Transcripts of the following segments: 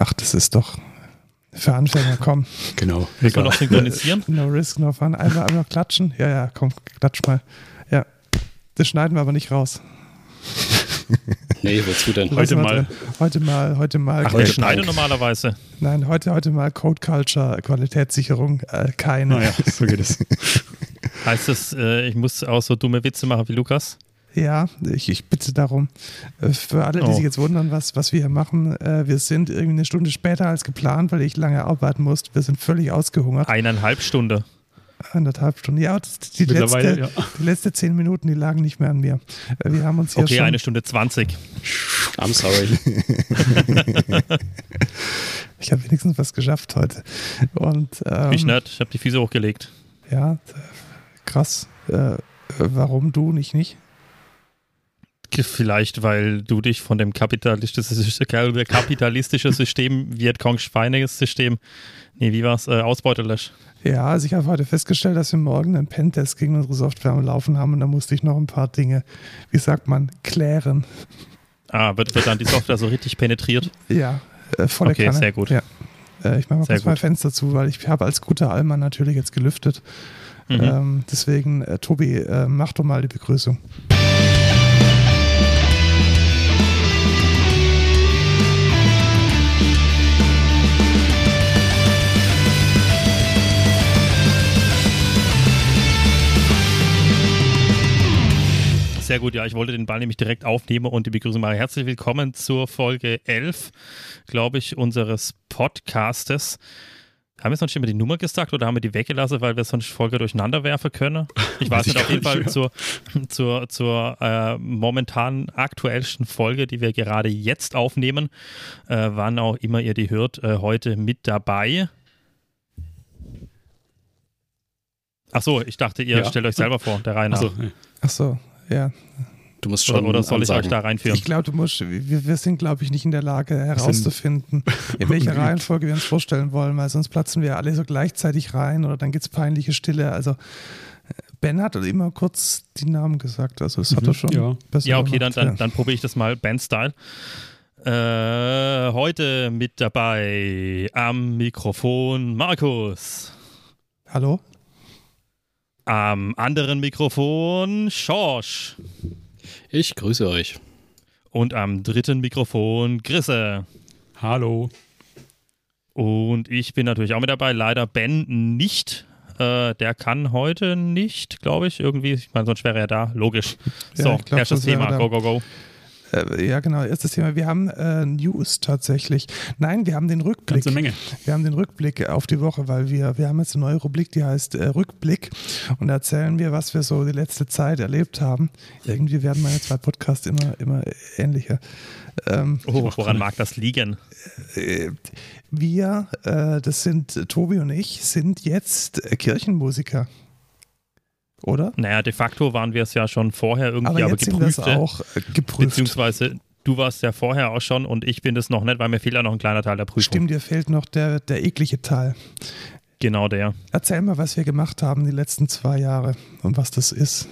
Ach, das ist doch für Anfänger, komm. Genau. Müssen wir noch synchronisieren? No risk, no fun. Einmal, einmal klatschen. Ja, ja, komm, klatsch mal. Ja. Das schneiden wir aber nicht raus. Nee, wozu denn? Heute wir mal. Heute mal, heute mal. Ach, Heute ich schneide normalerweise. Nein, heute, heute mal Code Culture, Qualitätssicherung, äh, keine. Naja, so geht es. Heißt das, äh, ich muss auch so dumme Witze machen wie Lukas? Ja, ich, ich bitte darum. Äh, Für alle, die Oh. sich jetzt wundern, was, was wir hier machen, äh, wir sind irgendwie eine Stunde später als geplant, weil ich lange arbeiten musste. Wir sind völlig ausgehungert. Eineinhalb Stunde. Anderthalb Stunden. Ja, die Mittlerweile, letzte, ja. die letzte zehn Minuten, die lagen nicht mehr an mir. Äh, Wir haben uns hier Okay, schon. eine Stunde zwanzig. I'm sorry. Ich habe wenigstens was geschafft heute. Und ähm, Ich nicht, ich habe die Füße hochgelegt. ja, krass. Äh, warum du nicht nicht? Vielleicht, weil du dich von dem kapitalistischen, System, Vietcongs Schweinesystem, nee, wie war's, äh, ausbeuten lässt. Ja, also ich habe heute festgestellt, dass wir morgen einen Pentest gegen unsere Software am Laufen haben und da musste ich noch ein paar Dinge, wie sagt man, klären. Ah, wird, wird dann die Software so richtig penetriert? Ja, äh, volle Okay, Kanne. sehr gut. Ja. Äh, ich mache mal Sehr kurz mein gut. Fenster zu, weil ich habe als guter Allmann natürlich jetzt gelüftet. Mhm. Ähm, deswegen, äh, Tobi, äh, mach doch mal die Begrüßung. Sehr gut, ja, ich wollte den Ball nämlich direkt aufnehmen und die Begrüßung machen. Herzlich willkommen zur Folge 11, glaube ich, unseres Podcastes. Haben wir sonst immer die Nummer gesagt oder haben wir die weggelassen, weil wir sonst Folge durcheinander werfen können? Ich weiß Weiß ich nicht, auf jeden Fall zur, zur, zur äh, momentan aktuellsten Folge, die wir gerade jetzt aufnehmen, äh, wann auch immer ihr die hört, äh, heute mit dabei. Ach so, ich dachte, ihr Ja. stellt euch selber vor, der. Also, nee. Ach so, ja. du musst schon Oder, oder soll ich euch ansagen. da reinführen? Ich glaube, du musst, wir, wir sind, glaube ich, nicht in der Lage herauszufinden, in welcher. Reihenfolge wir uns vorstellen wollen, weil sonst platzen wir alle so gleichzeitig rein oder dann gibt es peinliche Stille. Also Ben hat immer kurz die Namen gesagt, also das hat er schon. ja. besser Ja, okay, dann, gemacht, dann, dann probiere ich das mal Bandstyle. Äh, heute mit dabei am Mikrofon Markus. Hallo? Am anderen Mikrofon Schorsch. Ich grüße euch. Und am dritten Mikrofon Grisse. Hallo. Und ich bin natürlich auch mit dabei. Leider Ben nicht. Äh, der kann heute nicht, glaube ich. Irgendwie, ich meine, sonst wäre er da. Logisch. Ja, so, glaub, erstes Thema. Go, go, go. Äh, ja, genau, erstes Thema. Wir haben äh, News tatsächlich. Nein, wir haben den Rückblick. Ganze Menge. Wir haben den Rückblick auf die Woche, weil wir, wir haben jetzt eine neue Rubrik, die heißt äh, Rückblick und da erzählen wir, was wir so die letzte Zeit erlebt haben. Irgendwie werden meine zwei Podcasts immer, immer ähnlicher. Ähm, Oh, woran mag das liegen? äh, wir, äh, das sind Tobi und ich, sind jetzt Kirchenmusiker. Oder? Naja, de facto waren wir es ja schon vorher irgendwie, Aber aber, es geprüfte. auch geprüft. Beziehungsweise du warst ja vorher auch schon und ich bin das noch nicht, weil mir fehlt ja noch ein kleiner Teil der Prüfung. Stimmt, dir fehlt noch der, der eklige Teil. Genau der. Erzähl mal, was wir gemacht haben die letzten zwei Jahre und was das ist.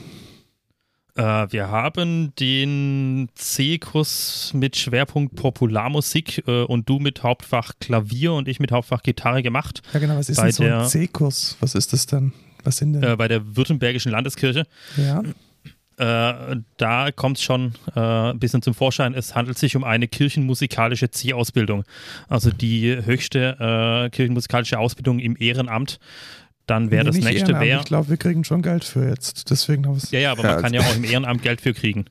Äh, wir haben den C-Kurs mit Schwerpunkt Popularmusik äh, und du mit Hauptfach Klavier und ich mit Hauptfach Gitarre gemacht Ja, genau, was ist Bei denn so ein der- C-Kurs? Was ist das dann? Was sind denn? äh, bei der Württembergischen Landeskirche. ja. Äh, da kommt es schon äh, ein bisschen zum Vorschein. Es handelt sich um eine kirchenmusikalische C-Ausbildung. Also die höchste äh, kirchenmusikalische Ausbildung im Ehrenamt. Dann wäre Nee, das nächste wäre. Ich glaube, wir kriegen schon Geld für jetzt. Deswegen haben wir es. Ja, ja, aber man kann ja auch im Ehrenamt Geld für kriegen.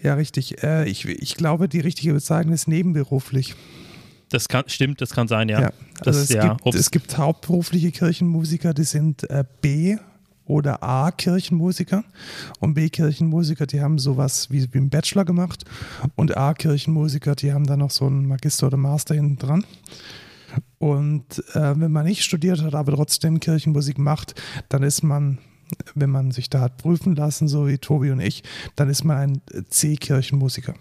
Ja, richtig. Äh, ich, ich glaube, die richtige Bezeichnung ist nebenberuflich. Das kann, stimmt, das kann sein, ja. Ja. Das, Also es, ja, gibt, es gibt hauptberufliche Kirchenmusiker, die sind äh, B oder A Kirchenmusiker und B Kirchenmusiker, die haben sowas wie, wie einen Bachelor gemacht und A Kirchenmusiker, die haben dann noch so einen Magister oder Master hinten dran. Und äh, wenn man nicht studiert hat, aber trotzdem Kirchenmusik macht, dann ist man, wenn man sich da hat prüfen lassen, so wie Tobi und ich, dann ist man ein C-Kirchenmusiker.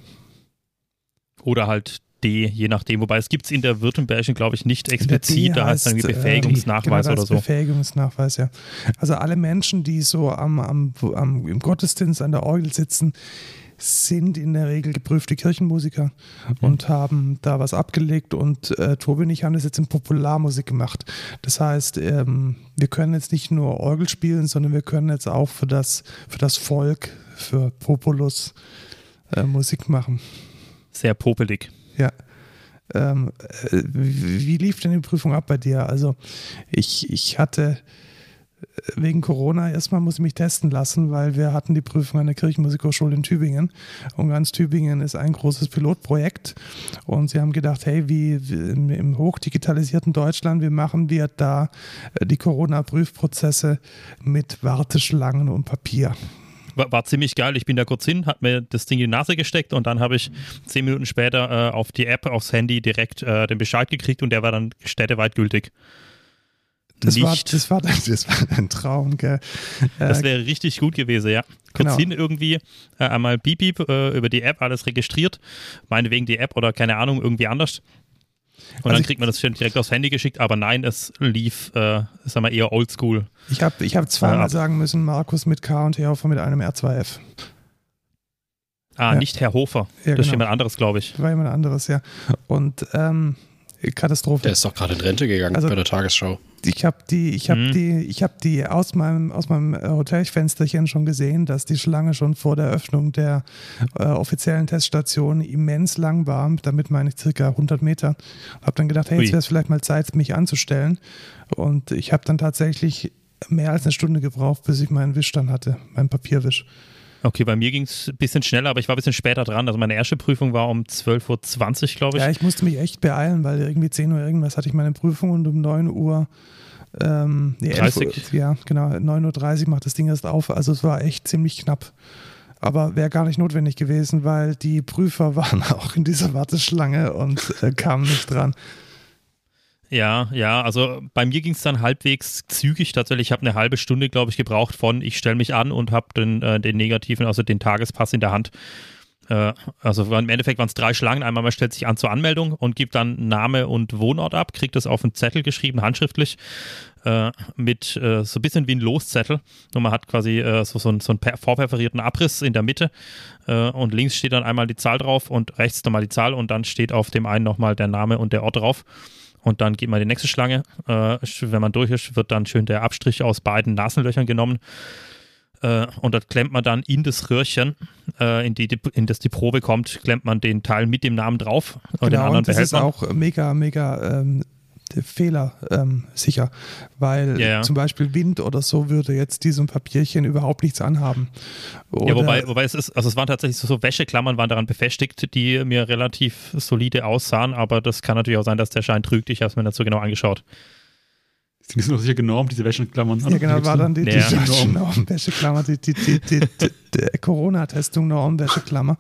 Oder halt D, je nachdem. Wobei es gibt es in der Württembergischen, glaube ich, nicht explizit. Da heißt es irgendwie äh, Befähigungsnachweis genau, oder so. Befähigungsnachweis, ja. Also alle Menschen, die so am, am, am, im Gottesdienst an der Orgel sitzen, sind in der Regel geprüfte Kirchenmusiker und haben da was abgelegt und äh, Tobi und ich haben das jetzt in Popularmusik gemacht. Das heißt, ähm, wir können jetzt nicht nur Orgel spielen, sondern wir können jetzt auch für das, für das Volk, für Populus äh, Musik machen. Sehr popelig. Ja. Ähm, äh, wie, lief denn die Prüfung ab bei dir? Also ich, ich hatte wegen Corona erstmal muss ich mich testen lassen, weil wir hatten die Prüfung an der Kirchenmusikhochschule in Tübingen und ganz Tübingen ist ein großes Pilotprojekt und sie haben gedacht, hey, wie im hochdigitalisierten Deutschland, wie machen wir da äh, die Corona-Prüfprozesse mit Warteschlangen und Papier? War, war, ziemlich geil. Ich bin da kurz hin, hat mir das Ding in die Nase gesteckt und dann habe ich zehn Minuten später äh, auf die App, aufs Handy direkt äh, den Bescheid gekriegt und der war dann städteweit gültig. Das nicht. War, das, war, das war ein Traum, gell? Das wäre richtig gut gewesen, ja. Kurz genau. hin irgendwie äh, einmal Beep Beep äh, über die App alles registriert, meinetwegen die App oder keine Ahnung, irgendwie anders. Und also dann kriegt man das direkt aufs Handy geschickt, aber nein, es lief, äh, sagen wir, eher oldschool. Ich habe ich hab zweimal sagen müssen, Markus mit K und Herhofer mit einem R2F. Ah, ja. nicht Herr Hofer. Ja, das ist genau. jemand anderes, glaube ich. War jemand anderes, ja. Und ähm, Katastrophe. Der ist doch gerade in Rente gegangen also, bei der Tagesschau. Ich habe die, ich habe mhm. die, ich habe die aus meinem aus meinem äh, Hotelfensterchen schon gesehen, dass die Schlange schon vor der Öffnung der äh, offiziellen Teststation immens lang war. Damit meine ich circa 100 Meter. Habe dann gedacht, hey, jetzt wäre es vielleicht mal Zeit, mich anzustellen. Und ich habe dann tatsächlich mehr als eine Stunde gebraucht, bis ich meinen Wisch dann hatte, meinen Papierwisch. Okay, bei mir ging es ein bisschen schneller, aber ich war ein bisschen später dran. Also meine erste Prüfung war um 12.20 Uhr, glaube ich. Ja, ich musste mich echt beeilen, weil irgendwie 10 Uhr irgendwas hatte ich meine Prüfung und um 9 Uhr ähm, nee, 30. Uhr, ja, genau, 9.30 Uhr macht das Ding erst auf. Also es war echt ziemlich knapp. Aber wäre gar nicht notwendig gewesen, weil die Prüfer waren auch in dieser Warteschlange und äh, kamen nicht dran. Ja, ja, also bei mir ging es dann halbwegs zügig tatsächlich. Ich habe eine halbe Stunde, glaube ich, gebraucht von ich stelle mich an und habe den, äh, den negativen, also den Tagespass in der Hand. Äh, also im Endeffekt waren es drei Schlangen. Einmal man stellt sich an zur Anmeldung und gibt dann Name und Wohnort ab, kriegt das auf einen Zettel geschrieben, handschriftlich, äh, mit äh, so ein bisschen wie ein Loszettel. Und man hat quasi äh, so, so, einen, so einen vorperforierten Abriss in der Mitte äh, und links steht dann einmal die Zahl drauf und rechts nochmal die Zahl und dann steht auf dem einen nochmal der Name und der Ort drauf. Und dann geht man die nächste Schlange. Äh, wenn man durch ist, wird dann schön der Abstrich aus beiden Nasenlöchern genommen. Äh, und das klemmt man dann in das Röhrchen, äh, in, die, in das die Probe kommt, klemmt man den Teil mit dem Namen drauf. Und genau, den anderen und das ist man. auch mega, mega ähm, Fehler ähm, sicher, weil ja, ja. zum Beispiel Wind oder so würde jetzt diesem Papierchen überhaupt nichts anhaben. Oder ja, wobei, wobei es ist, also es waren tatsächlich so, so Wäscheklammern waren daran befestigt, die mir relativ solide aussahen, aber das kann natürlich auch sein, dass der Schein trügt. Ich habe es mir so genau angeschaut. Die sind doch sicher genormt, diese Wäscheklammer. Ja, genau, war dann die, die, ja. die Normwäscheklammer, die, die, die, die, die Corona-Testung Normwäscheklammer.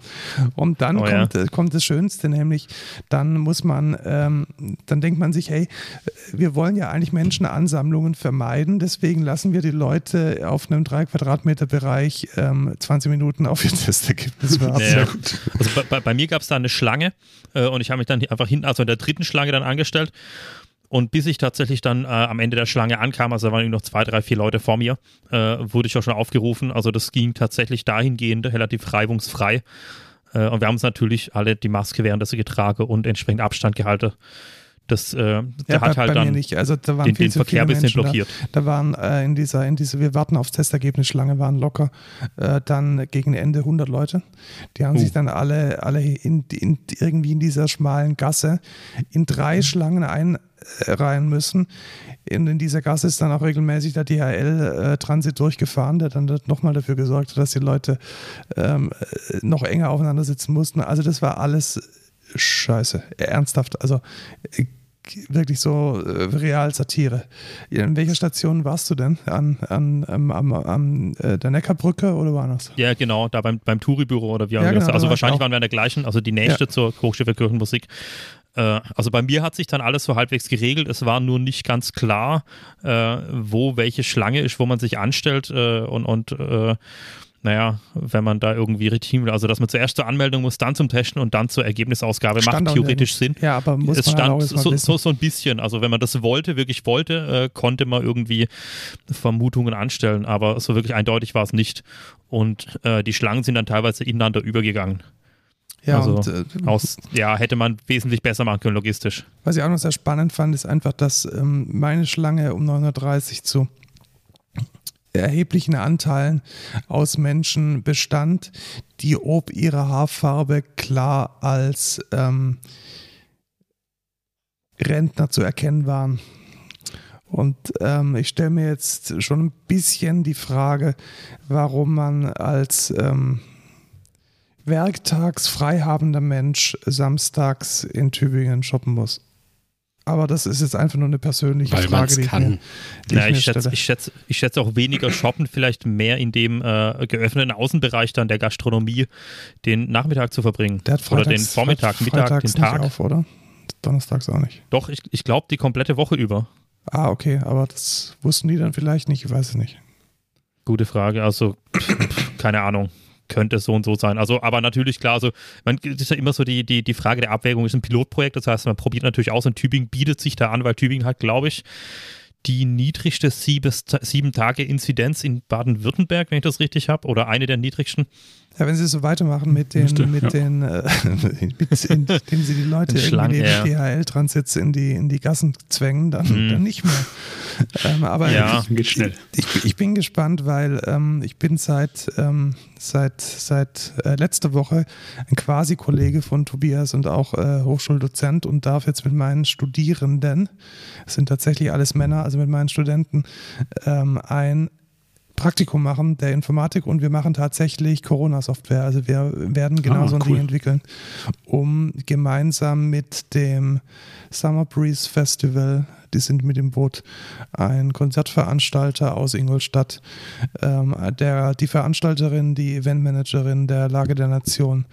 Und dann oh, kommt, ja. kommt das Schönste, nämlich dann muss man, ähm, dann denkt man sich, hey, wir wollen ja eigentlich Menschenansammlungen vermeiden, deswegen lassen wir die Leute auf einem 3 Quadratmeter Bereich ähm, 20 Minuten auf ihr Testergebnis warten. Ja, gut. Also bei, bei mir gab es da eine Schlange äh, und ich habe mich dann einfach hinten, also in der dritten Schlange dann angestellt und bis ich tatsächlich dann äh, am Ende der Schlange ankam, also da waren noch zwei, drei, vier Leute vor mir, äh, wurde ich auch schon aufgerufen. Also das ging tatsächlich dahingehend relativ reibungsfrei. Äh, und wir haben uns natürlich alle die Maske währenddessen getragen und entsprechend Abstand gehalten. Das äh, ja, hat bei, halt bei dann nicht. Also, da waren den, den Verkehr ein bisschen blockiert. Da, da waren äh, in dieser, in dieser, wir warten aufs Testergebnis Schlange waren locker äh, dann gegen Ende 100 Leute. Die haben uh. sich dann alle, alle in, in, irgendwie in dieser schmalen Gasse in drei mhm. Schlangen einreihen müssen. In, in, dieser Gasse ist dann auch regelmäßig der DHL-Transit äh, durchgefahren, der dann nochmal dafür gesorgt hat, dass die Leute ähm, äh, noch enger aufeinander sitzen mussten. Also das war alles scheiße. Ernsthaft. Also äh, wirklich so äh, real Satire. In welcher Station warst du denn? An, an, am, am, am äh, der Neckarbrücke oder woanders? Ja, genau, da beim, beim Touri-Büro oder wie auch ja, genau, Also wahrscheinlich waren wir an der gleichen, also die nächste ja. zur Hochschule für Kirchenmusik. Äh, also bei mir hat sich dann alles so halbwegs geregelt. Es war nur nicht ganz klar, äh, wo welche Schlange ist, wo man sich anstellt und, und naja, wenn man da irgendwie will, also dass man zuerst zur Anmeldung muss, dann zum Testen und dann zur Ergebnisausgabe, Stand macht theoretisch. Sinn. Ja, aber muss es man halt stand so, so, so ein bisschen. Also wenn man das wollte, wirklich wollte, äh, konnte man irgendwie Vermutungen anstellen, aber so wirklich eindeutig war es nicht. Und äh, die Schlangen sind dann teilweise ineinander übergegangen. ja, also und, äh, Aus, ja, hätte man wesentlich besser machen können, logistisch. Was ich auch noch sehr spannend fand, ist einfach, dass ähm, meine Schlange um 930 zu erheblichen Anteilen aus Menschen bestand, die ob ihrer Haarfarbe klar als ähm, Rentner zu erkennen waren. Und ähm, ich stelle mir jetzt schon ein bisschen die Frage, warum man als ähm, werktags freihabender Mensch samstags in Tübingen shoppen muss. Aber das ist jetzt einfach nur eine persönliche Weil Frage, die ich kann. mir, die Ja, ich ich, schätze, ich, schätze, ich schätze auch weniger shoppen, vielleicht mehr in dem äh, geöffneten Außenbereich dann der Gastronomie den Nachmittag zu verbringen. Der hat Oder freitags, den Vormittag, Mittag, den Tag. Nicht auf, oder? Donnerstags auch nicht. Doch, ich, ich glaube die komplette Woche über. Ah, okay, aber das wussten die dann vielleicht nicht, ich weiß es nicht. Gute Frage. Also, keine Ahnung. Könnte so und so sein. Also, aber natürlich klar, also man ist ja immer so die, die, die Frage der Abwägung, ist ein Pilotprojekt, das heißt, man probiert natürlich aus und Tübingen bietet sich da an, weil Tübingen hat, glaube ich, die niedrigste sieben Tage Inzidenz in Baden-Württemberg, wenn ich das richtig habe, oder eine der niedrigsten. Ja, wenn sie so weitermachen mit den, Müsste, mit ja. den, äh, mit, indem sie die Leute Den irgendwie Schlangen, neben ja. DHL-Transits in die, in die Gassen zwängen, dann, Mhm. dann nicht mehr. Ähm, aber Ja. Geht schnell. Ich, ich bin gespannt, weil ähm, ich bin seit, ähm, seit, seit äh, letzter Woche ein Quasi-Kollege von Tobias und auch äh, Hochschuldozent und darf jetzt mit meinen Studierenden, es sind tatsächlich alles Männer, also mit meinen Studenten, ähm, ein Praktikum machen der Informatik und wir machen tatsächlich Corona-Software. Also wir werden genau Ah, so ein cool. Ding entwickeln, um gemeinsam mit dem Summer Breeze Festival, die sind mit dem Boot ein Konzertveranstalter aus Ingolstadt, ähm, der, die Veranstalterin, die Eventmanagerin der Lage der Nation,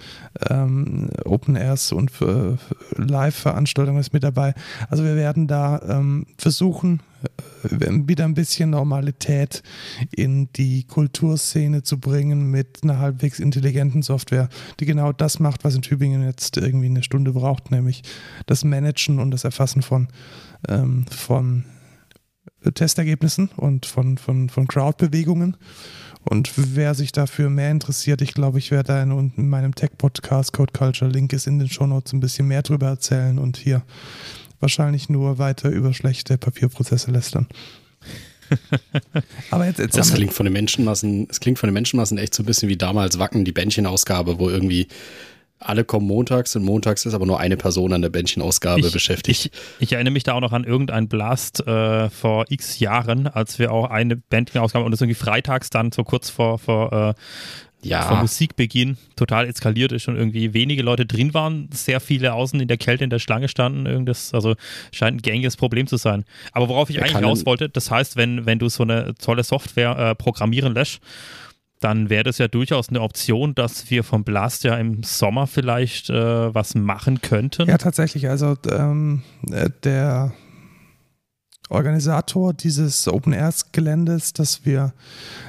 ähm, Open Airs und äh, Live-Veranstaltungen ist mit dabei. Also wir werden da ähm, versuchen, äh, wieder ein bisschen Normalität in die Kulturszene zu bringen mit einer halbwegs intelligenten Software, die genau das macht, was in Tübingen jetzt irgendwie eine Stunde braucht, nämlich das Managen und das Erfassen von, ähm, von Testergebnissen und von, von, von Crowdbewegungen. Und wer sich dafür mehr interessiert, ich glaube, ich werde da in, in meinem Tech-Podcast Code Culture, Link ist in den Shownotes, ein bisschen mehr drüber erzählen und hier wahrscheinlich nur weiter über schlechte Papierprozesse lästern. Aber jetzt, jetzt Das klingt von den Menschenmassen, es klingt von den Menschenmassen echt so ein bisschen wie damals Wacken, die Bändchenausgabe, wo irgendwie alle kommen montags und montags ist aber nur eine Person an der Bändchenausgabe beschäftigt. Ich, ich erinnere mich da auch noch an irgendeinen Blast äh, vor x Jahren, als wir auch eine Band ausgaben und das irgendwie freitags dann so kurz vor, vor, äh, ja, Musikbeginn total eskaliert ist und irgendwie wenige Leute drin waren, sehr viele außen in der Kälte in der Schlange standen. Irgendwas, also scheint ein gängiges Problem zu sein. Aber worauf ich Wer eigentlich raus wollte, das heißt, wenn, wenn du so eine tolle Software äh, programmieren lässt, dann wäre das ja durchaus eine Option, dass wir vom Blast ja im Sommer vielleicht äh, was machen könnten. Ja, tatsächlich. Also ähm, äh, der Organisator dieses Open Air Geländes, das wir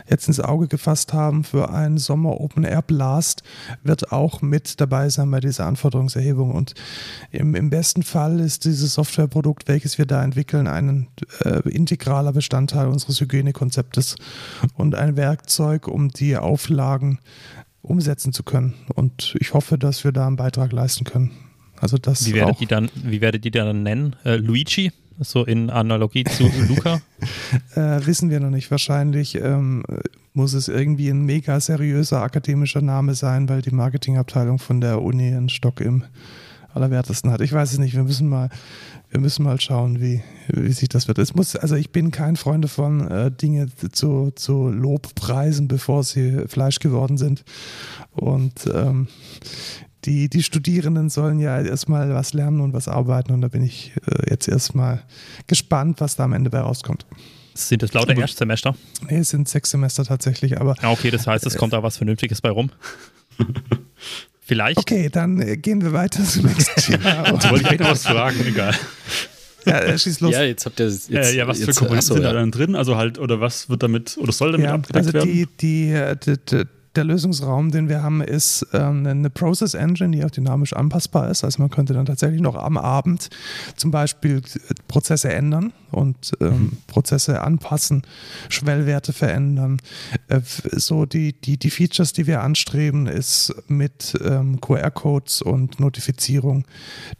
jetzt ins Auge gefasst haben für einen Sommer Open Air Blast, wird auch mit dabei sein bei dieser Anforderungserhebung. Und im, im besten Fall ist dieses Softwareprodukt, welches wir da entwickeln, ein äh, integraler Bestandteil unseres Hygienekonzeptes und ein Werkzeug, um die Auflagen umsetzen zu können. Und ich hoffe, dass wir da einen Beitrag leisten können. Also das Wie werdet, auch, ihr dann, wie werdet ihr dann nennen? Äh, Luigi? So in Analogie zu Luca? äh, wissen wir noch nicht. Wahrscheinlich ähm, muss es irgendwie ein mega seriöser akademischer Name sein, weil die Marketingabteilung von der Uni einen Stock im Allerwertesten hat. Ich weiß es nicht. Wir müssen mal, wir müssen mal schauen, wie, wie sich das wird. Es muss, also ich bin kein Freund davon, äh, Dinge zu, zu Lobpreisen, bevor sie Fleisch geworden sind. Und ähm, die, die Studierenden sollen ja erstmal was lernen und was arbeiten und da bin ich äh, jetzt erstmal gespannt, was da am Ende bei rauskommt. Sind das lauter Erstsemester? Nee, es sind sechs Semester tatsächlich, aber Ja, okay, das heißt, es kommt da was Vernünftiges bei rum. Vielleicht. okay, dann äh, gehen wir weiter zum nächsten Thema. Jetzt wollte ich eigentlich noch was fragen, egal. ja, äh, schieß los. Ja, jetzt habt ihr jetzt, Äh, ja, was für jetzt, Komponenten achso, sind da ja. dann drin? Also halt, oder was wird damit, oder soll damit Ja, abgedeckt also werden? die, die, die, die, der Lösungsraum, den wir haben, ist ähm, eine Process Engine, die auch dynamisch anpassbar ist. Also man könnte dann tatsächlich noch am Abend zum Beispiel Prozesse ändern und ähm, mhm. Prozesse anpassen, Schwellwerte verändern. Äh, so die, die, die Features, die wir anstreben, ist mit ähm, QR-Codes und Notifizierung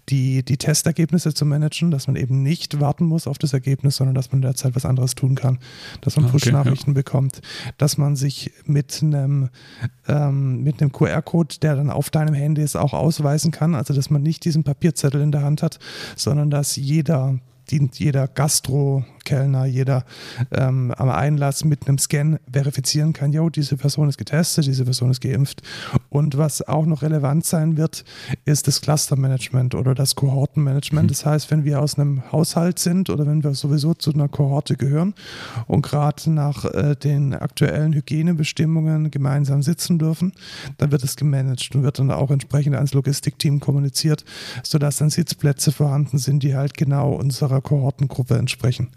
die, die Testergebnisse zu managen, dass man eben nicht warten muss auf das Ergebnis, sondern dass man derzeit was anderes tun kann, dass man ah, Push-Nachrichten ja. bekommt, dass man sich mit einem, ähm, mit einem QR-Code, der dann auf deinem Handy ist, auch ausweisen kann, also dass man nicht diesen Papierzettel in der Hand hat, sondern dass jeder jeder Gastro-Kellner, jeder ähm, am Einlass mit einem Scan verifizieren kann, jo, diese Person ist getestet, diese Person ist geimpft. Und was auch noch relevant sein wird, ist das Cluster-Management oder das Kohortenmanagement. Mhm. Das heißt, wenn wir aus einem Haushalt sind oder wenn wir sowieso zu einer Kohorte gehören und gerade nach äh, den aktuellen Hygienebestimmungen gemeinsam sitzen dürfen, dann wird es gemanagt und wird dann auch entsprechend ans Logistikteam kommuniziert, sodass dann Sitzplätze vorhanden sind, die halt genau unserer Kohortengruppe entsprechen.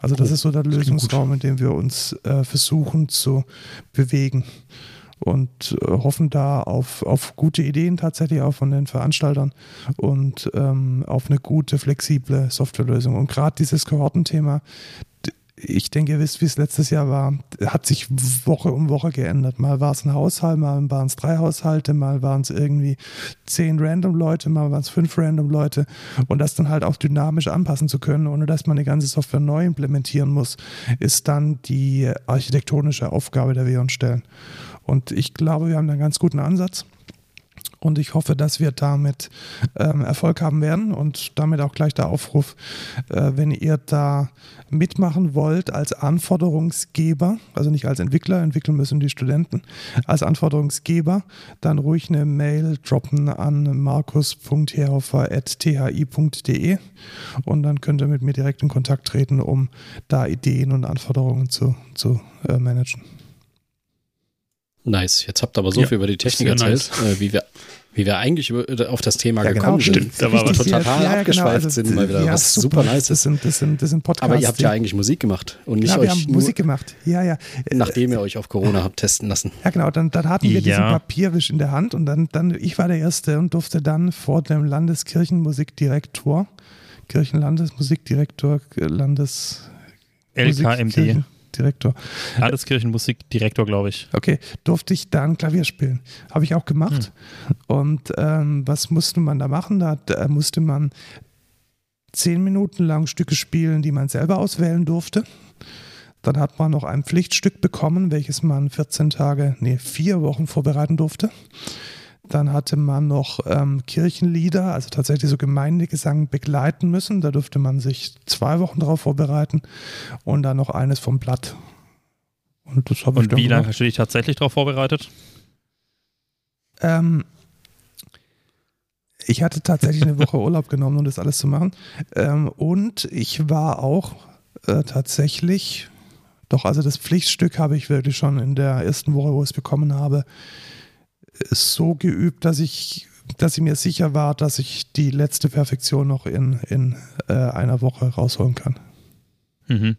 Also das oh, ist so der Lösungsraum, in dem wir uns äh, versuchen zu bewegen und äh, hoffen da auf, auf gute Ideen tatsächlich auch von den Veranstaltern und ähm, auf eine gute, flexible Softwarelösung. Und gerade dieses Kohortenthema, ich denke, ihr wisst, wie es letztes Jahr war, hat sich Woche um Woche geändert. Mal war es ein Haushalt, mal waren es drei Haushalte, mal waren es irgendwie zehn random Leute, mal waren es fünf random Leute. Und das dann halt auch dynamisch anpassen zu können, ohne dass man die ganze Software neu implementieren muss, ist dann die architektonische Aufgabe, der wir uns stellen. Und ich glaube, wir haben einen ganz guten Ansatz. Und ich hoffe, dass wir damit ähm, Erfolg haben werden und damit auch gleich der Aufruf, äh, wenn ihr da mitmachen wollt als Anforderungsgeber, also nicht als Entwickler, entwickeln müssen die Studenten, als Anforderungsgeber, dann ruhig eine Mail droppen an markus.herhofer.thi.de und dann könnt ihr mit mir direkt in Kontakt treten, um da Ideen und Anforderungen zu, zu äh, managen. Nice. Jetzt habt ihr aber so ja, viel über die Technik erzählt, nice. äh, wie wir wie wir eigentlich über, äh, auf das Thema ja, gekommen genau, sind. Da war wir total ja, ja, abgeschweift genau, also, sind mal wieder, ja, was super, super nice ist. Das sind, das, sind, das sind Podcasts. Aber ihr habt ja eigentlich Musik gemacht und nicht ja, euch wir haben Musik gemacht. Ja, ja. Nachdem ihr euch auf Corona habt testen lassen. Ja, genau. Dann, dann hatten wir diesen Papierwisch in der Hand und dann, dann, ich war der Erste und durfte dann vor dem Landeskirchenmusikdirektor, Kirchenlandesmusikdirektor, Landes... LKMD. Direktor. Landeskirchenmusikdirektor, glaube ich. Okay, durfte ich dann Klavier spielen. Habe ich auch gemacht. Hm. Und ähm, was musste man da machen? Da, da musste man zehn Minuten lang Stücke spielen, die man selber auswählen durfte. Dann hat man noch ein Pflichtstück bekommen, welches man 14 Tage, nee, vier Wochen vorbereiten durfte. Dann hatte man noch ähm, Kirchenlieder, also tatsächlich so Gemeindegesang begleiten müssen. Da durfte man sich zwei Wochen darauf vorbereiten und dann noch eines vom Blatt. Und, das und wie lange hast du dich tatsächlich darauf vorbereitet? Ähm, ich hatte tatsächlich eine Woche Urlaub genommen, um das alles zu machen. Ähm, und ich war auch äh, tatsächlich, doch also das Pflichtstück habe ich wirklich schon in der ersten Woche, wo ich es bekommen habe, so geübt, dass ich, dass ich mir sicher war, dass ich die letzte Perfektion noch in, in äh, einer Woche rausholen kann. Mhm.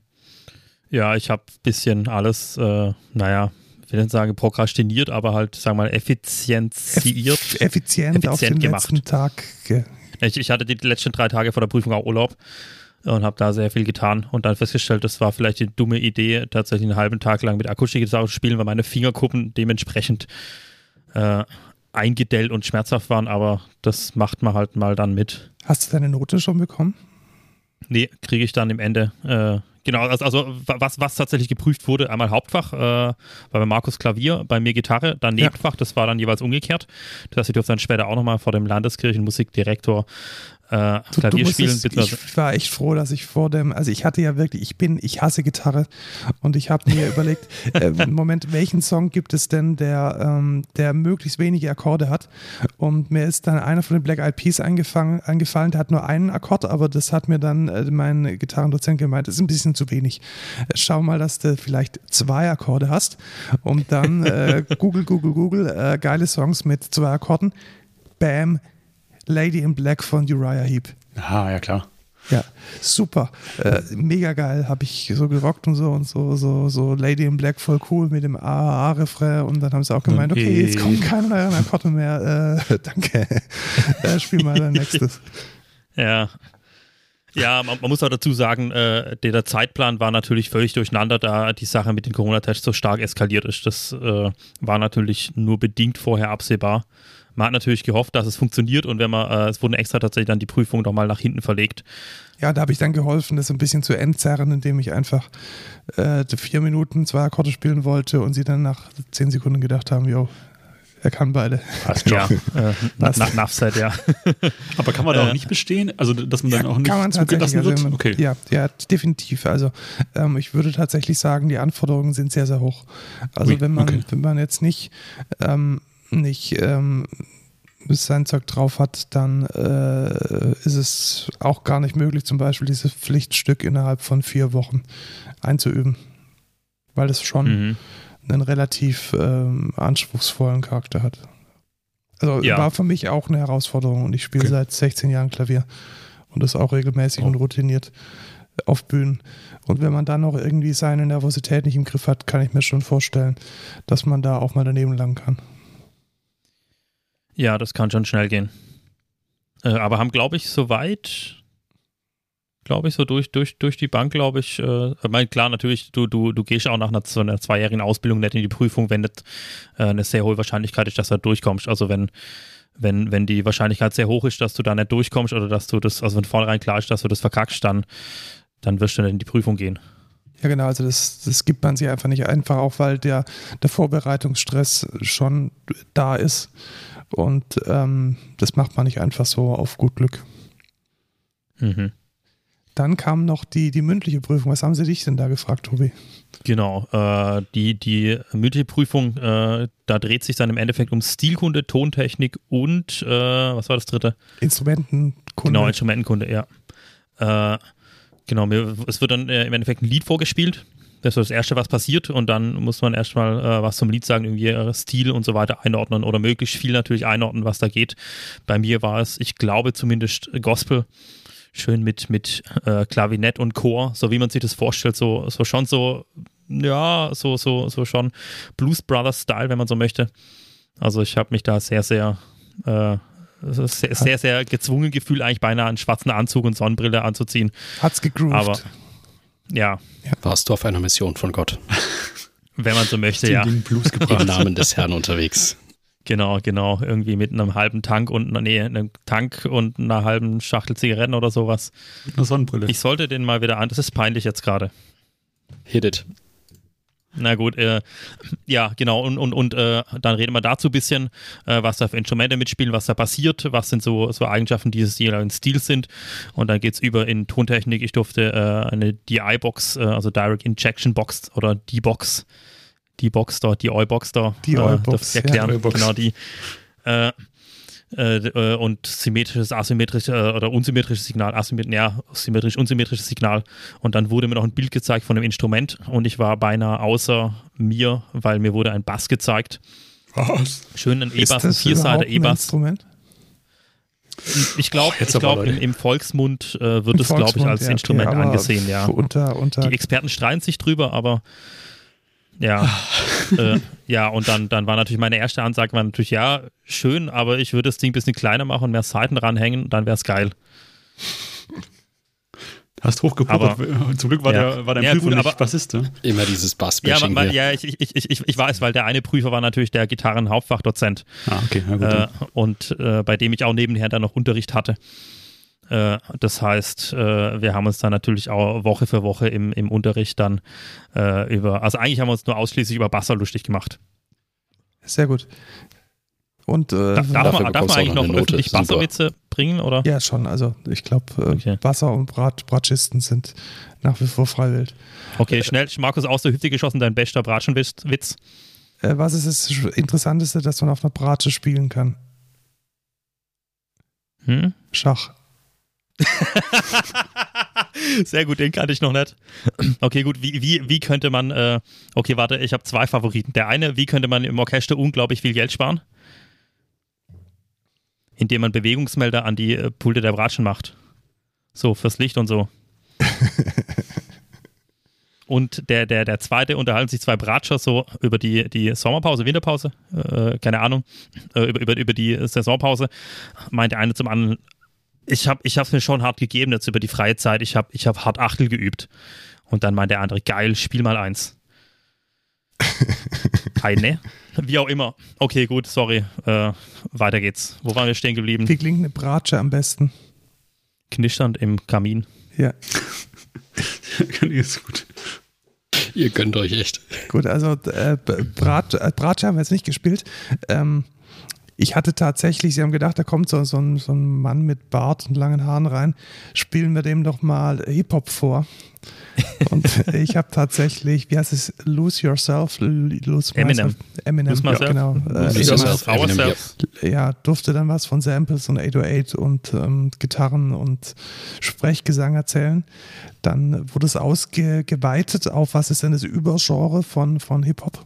Ja, ich habe ein bisschen alles, äh, naja, ich will nicht sagen prokrastiniert, aber halt, sagen wir mal, effizienziert. Eff effizient, effizient auf den gemacht. letzten Tag. Ich, ich hatte die letzten drei Tage vor der Prüfung auch Urlaub und habe da sehr viel getan und dann festgestellt, das war vielleicht die dumme Idee, tatsächlich einen halben Tag lang mit Akustikgitarre zu spielen, weil meine Fingerkuppen dementsprechend äh, eingedellt und schmerzhaft waren, aber das macht man halt mal dann mit. Hast du deine Note schon bekommen? Nee, kriege ich dann im Ende. Äh, genau, also, also, was, was tatsächlich geprüft wurde, einmal Hauptfach, äh, bei Markus Klavier, bei mir Gitarre, dann Nebenfach, ja. das war dann jeweils umgekehrt. Das heißt, ich durfte dann später auch nochmal vor dem Landeskirchenmusikdirektor äh, Klavier du spielen. Es, ich war echt froh, dass ich vor dem, also ich hatte ja wirklich, ich bin, ich hasse Gitarre und ich habe mir überlegt, äh, Moment, welchen Song gibt es denn, der, ähm, der möglichst wenige Akkorde hat? Und mir ist dann einer von den Black Eyed Peas eingefallen, eingefallen der hat nur einen Akkord, aber das hat mir dann äh, mein Gitarrendozent gemeint, das ist ein bisschen zu wenig. Äh, schau mal, dass du vielleicht zwei Akkorde hast und dann äh, Google, Google, Google, äh, geile Songs mit zwei Akkorden. Bam, Lady in Black von Uriah Heep. Ah, ja klar. Ja, super. Äh, mega geil. Habe ich so gerockt und so und so, so, so Lady in Black voll cool mit dem AAA-Refrain und dann haben sie auch gemeint, okay, jetzt kommt kein neuer Akkorde mehr. Äh, danke. äh, spiel mal dein nächstes. Ja. Ja, man, man, muss auch dazu sagen, äh, der Zeitplan war natürlich völlig durcheinander, da die Sache mit den Corona-Tests so stark eskaliert ist. Das äh, war natürlich nur bedingt vorher absehbar. Man hat natürlich gehofft, dass es funktioniert und wenn man, äh, es wurden extra tatsächlich dann die Prüfungen nochmal nach hinten verlegt. Ja, da habe ich dann geholfen, das ein bisschen zu entzerren, indem ich einfach äh, vier Minuten zwei Akkorde spielen wollte und sie dann nach zehn Sekunden gedacht haben, jo, er kann beide. Passt ja, äh, nach Nachzeit, ja. Aber kann man da auch nicht bestehen? Also, dass man dann auch nicht kann man zugelassen also, wird? Man, okay. Ja, ja, definitiv. Also, ähm, ich würde tatsächlich sagen, die Anforderungen sind sehr, sehr hoch. Also, Ui, wenn man, okay. wenn man jetzt nicht, ähm, nicht ähm, sein Zeug drauf hat, dann äh, ist es auch gar nicht möglich, zum Beispiel dieses Pflichtstück innerhalb von vier Wochen einzuüben. Weil es schon Mhm. einen relativ ähm, anspruchsvollen Charakter hat. Also Ja. war für mich auch eine Herausforderung und ich spiele Okay. seit 16 Jahren Klavier und das auch regelmäßig Oh. und routiniert auf Bühnen. Und wenn man dann noch irgendwie seine Nervosität nicht im Griff hat, kann ich mir schon vorstellen, dass man da auch mal daneben lang kann. Ja, das kann schon schnell gehen. Äh, aber haben, glaube ich, soweit, glaube ich, so durch, durch, durch die Bank, glaube ich, äh, ich meine, klar, natürlich, du, du, du gehst auch nach einer, so einer zweijährigen Ausbildung nicht in die Prüfung, wenn das äh, eine sehr hohe Wahrscheinlichkeit ist, dass du da durchkommst. Also wenn, wenn, wenn die Wahrscheinlichkeit sehr hoch ist, dass du da nicht durchkommst oder dass du das, also wenn vornherein klar ist, dass du das verkackst, dann, dann wirst du nicht in die Prüfung gehen. Ja, genau, also das, das gibt man sich einfach nicht einfach, auch weil der, der Vorbereitungsstress schon da ist. Und ähm, das macht man nicht einfach so auf gut Glück. Mhm. Dann kam noch die, die mündliche Prüfung. Was haben sie dich denn da gefragt, Tobi? Genau, äh, die, die mündliche Prüfung, äh, da dreht sich dann im Endeffekt um Stilkunde, Tontechnik und, äh, was war das dritte? Instrumentenkunde. Genau, Instrumentenkunde, ja. Äh, genau, mir, es wird dann äh, im Endeffekt ein Lied vorgespielt. Das ist das Erste, was passiert. Und dann muss man erstmal äh, was zum Lied sagen, irgendwie äh, Stil und so weiter einordnen oder möglichst viel natürlich einordnen, was da geht. Bei mir war es, ich glaube zumindest Gospel. Schön mit, mit äh, Klavinett und Chor, so wie man sich das vorstellt, so, so schon so, ja, so, so, so schon Blues Brothers Style, wenn man so möchte. Also ich habe mich da sehr, sehr äh, sehr, sehr, sehr gezwungen gefühlt, eigentlich beinahe einen schwarzen Anzug und Sonnenbrille anzuziehen. Hat's gegroovt. Aber ja, Warst du auf einer Mission von Gott? wenn man so möchte, Den, ja. den Blues Im gebracht. Namen des Herrn unterwegs. Genau, genau. Irgendwie mit einem halben Tank und nee, einem Tank und einer halben Schachtel Zigaretten oder sowas. Mit einer Sonnenbrille. Ich sollte den mal wieder an. Das ist peinlich jetzt gerade. Hit it. Na gut, äh, ja, genau. Und, und, und äh, dann reden wir dazu ein bisschen, äh, was da für Instrumente mitspielen, was da passiert, was sind so, so Eigenschaften dieses jeweiligen Stils sind. Und dann geht es über in Tontechnik. Ich durfte äh, eine DI-Box, äh, also Direct Injection Box oder D-Box, D-Box da, DI-Box da, DI-Box, darf ich erklären. ja. Genau, die. Äh, äh, und symmetrisches, asymmetrisches äh, oder unsymmetrisches Signal, asymmetrisch, ja, symmetrisch, unsymmetrisches Signal. Und dann wurde mir noch ein Bild gezeigt von einem Instrument und ich war beinahe außer mir, weil mir wurde ein Bass gezeigt. Was? Schön ein E-Bass, ein Vierseiter E-Bass. Instrument? Ich glaube, Oh, glaub, im, im Volksmund äh, wird Im es, glaube ich, als ja, okay, Instrument aber angesehen, ja. Unter, unter, Die Experten streiten sich drüber, aber ja. äh, ja, und dann, dann war natürlich meine erste Ansage, war natürlich, ja, schön, aber ich würde das Ding ein bisschen kleiner machen und mehr Seiten ranhängen, dann wäre es geil. Hast hochgepokert. Zum Glück war, Ja. der, war dein Ja, Prüfer gut, nicht aber- Bassist. Ne? Immer dieses Ja, Bassbashing weil, hier. ja ich, ich, ich, ich, ich weiß, weil der eine Prüfer war natürlich der Gitarrenhauptfachdozent Ah, okay. Na gut, äh, und äh, bei dem ich auch nebenher dann noch Unterricht hatte. Äh, das heißt, äh, wir haben uns dann natürlich auch Woche für Woche im, im Unterricht dann äh, über, also eigentlich haben wir uns nur ausschließlich über Basser lustig gemacht. Sehr gut. Und äh, Da, darf, Dafür man, darf man eigentlich noch öffentlich. Basserwitze bringen, oder? ja, schon. Also ich glaube, äh, Okay. Wasser und Brat, Bratschisten sind nach wie vor freiwillig. Okay, schnell, Markus, aus der Hüfte geschossen, dein bester Bratschenwitz. Witz. Äh, was ist das Interessanteste, dass man auf einer Bratsche spielen kann? Hm? Schach. Sehr gut, den kannte ich noch nicht. Okay, gut, wie, wie, wie könnte man, äh, okay, warte, ich habe zwei Favoriten. Der eine, wie könnte man im Orchester unglaublich viel Geld sparen? Indem man Bewegungsmelder an die äh, Pulte der Bratschen macht. So, fürs Licht und so. und der, der, der zweite unterhalten sich zwei Bratscher so über die, die Sommerpause, Winterpause, äh, keine Ahnung, äh, über, über, über die Saisonpause. Meint der eine zum anderen, ich habe ich es mir schon hart gegeben jetzt über die freie Zeit. Ich habe ich hab hart Achtel geübt. Und dann meint der andere, geil, spiel mal eins. Eine? Wie auch immer. Okay, gut, sorry. Äh, weiter geht's. Wo waren wir stehen geblieben? Wie klingt eine Bratsche am besten? Knisternd im Kamin. Ja. ist gut. Ihr könnt euch echt. Gut, also äh, Brat, äh, Bratsche haben wir jetzt nicht gespielt. Ähm, ich hatte tatsächlich, sie haben gedacht, da kommt so, so, ein, so ein Mann mit Bart und langen Haaren rein, spielen wir dem doch mal Hip-Hop vor. Und ich habe tatsächlich, wie heißt es, Lose Yourself, Lose Eminem. Myself, Eminem, Lose myself. genau. Äh, Lose yourself. Eminem, ja. Ourselves. ja, durfte dann was von Samples und 808 und ähm, Gitarren und Sprechgesang erzählen. Dann wurde es ausgeweitet auf, was ist denn das Übergenre von, von Hip-Hop?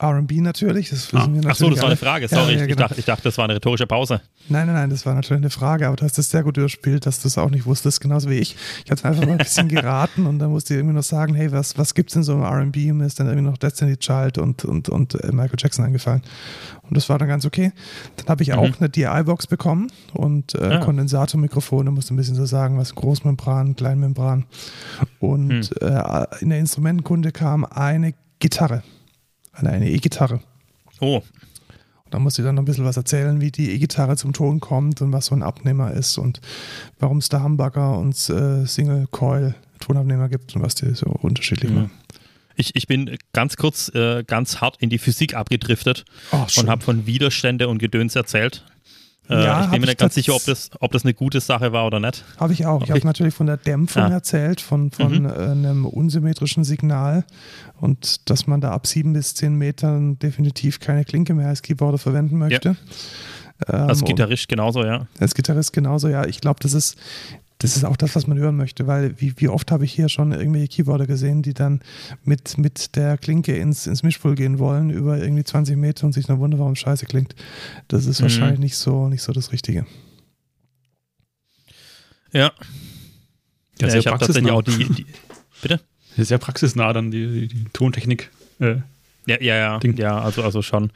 R&B natürlich, das wissen Ah. wir natürlich Ach so, das war eine Frage, sorry. Ja, ja, ich, genau. dachte, ich dachte, das war eine rhetorische Pause. Nein, nein, nein, das war natürlich eine Frage, aber du hast das sehr gut überspielt, dass du es auch nicht wusstest, genauso wie ich. Ich hatte einfach mal ein bisschen geraten und dann musste ich irgendwie noch sagen, hey, was, was gibt's denn so im R&B? Mir ist dann irgendwie noch Destiny Child und, und, und äh, Michael Jackson eingefallen. Und das war dann ganz okay. Dann habe ich auch eine DI-Box bekommen und äh, Ah. Kondensatormikrofone, musste ein bisschen so sagen, was Großmembran, Kleinmembran. Und äh, in der Instrumentenkunde kam eine Gitarre, eine eine E-Gitarre. Oh, Und da musste ich dann noch ein bisschen was erzählen, wie die E-Gitarre zum Ton kommt und was so ein Abnehmer ist und warum es da Humbucker und äh, Single-Coil-Tonabnehmer gibt und was die so unterschiedlich Mhm. machen. ich, ich bin ganz kurz, äh, ganz hart in die Physik abgedriftet Oh, und habe von Widerstände und Gedöns erzählt. Äh, Ja, ich bin mir ich nicht ganz sicher, ob das, ob das eine gute Sache war oder nicht. Habe ich auch. Ich habe ich- natürlich von der Dämpfung Ah. erzählt, von, von Mhm. äh, einem unsymmetrischen Signal und dass man da ab sieben bis zehn Metern definitiv keine Klinke mehr als Keyboarder verwenden möchte. Ähm, Als und- Gitarrist genauso, ja. Als Gitarrist genauso, ja. Ich glaube, das ist, das ist auch das, was man hören möchte, weil wie, wie oft habe ich hier schon irgendwelche Keyboarder gesehen, die dann mit, mit der Klinke ins, ins Mischpult gehen wollen, über irgendwie 20 Meter und sich dann wundern, warum es scheiße klingt. Das ist Mhm. wahrscheinlich nicht so, nicht so das Richtige. Ja, Ja, ja sehr ich habe tatsächlich praxisnah. auch die, die bitte? Sehr praxisnah dann die, die, die Tontechnik. Äh, Ja, ja, ja, Ding. ja also, also schon.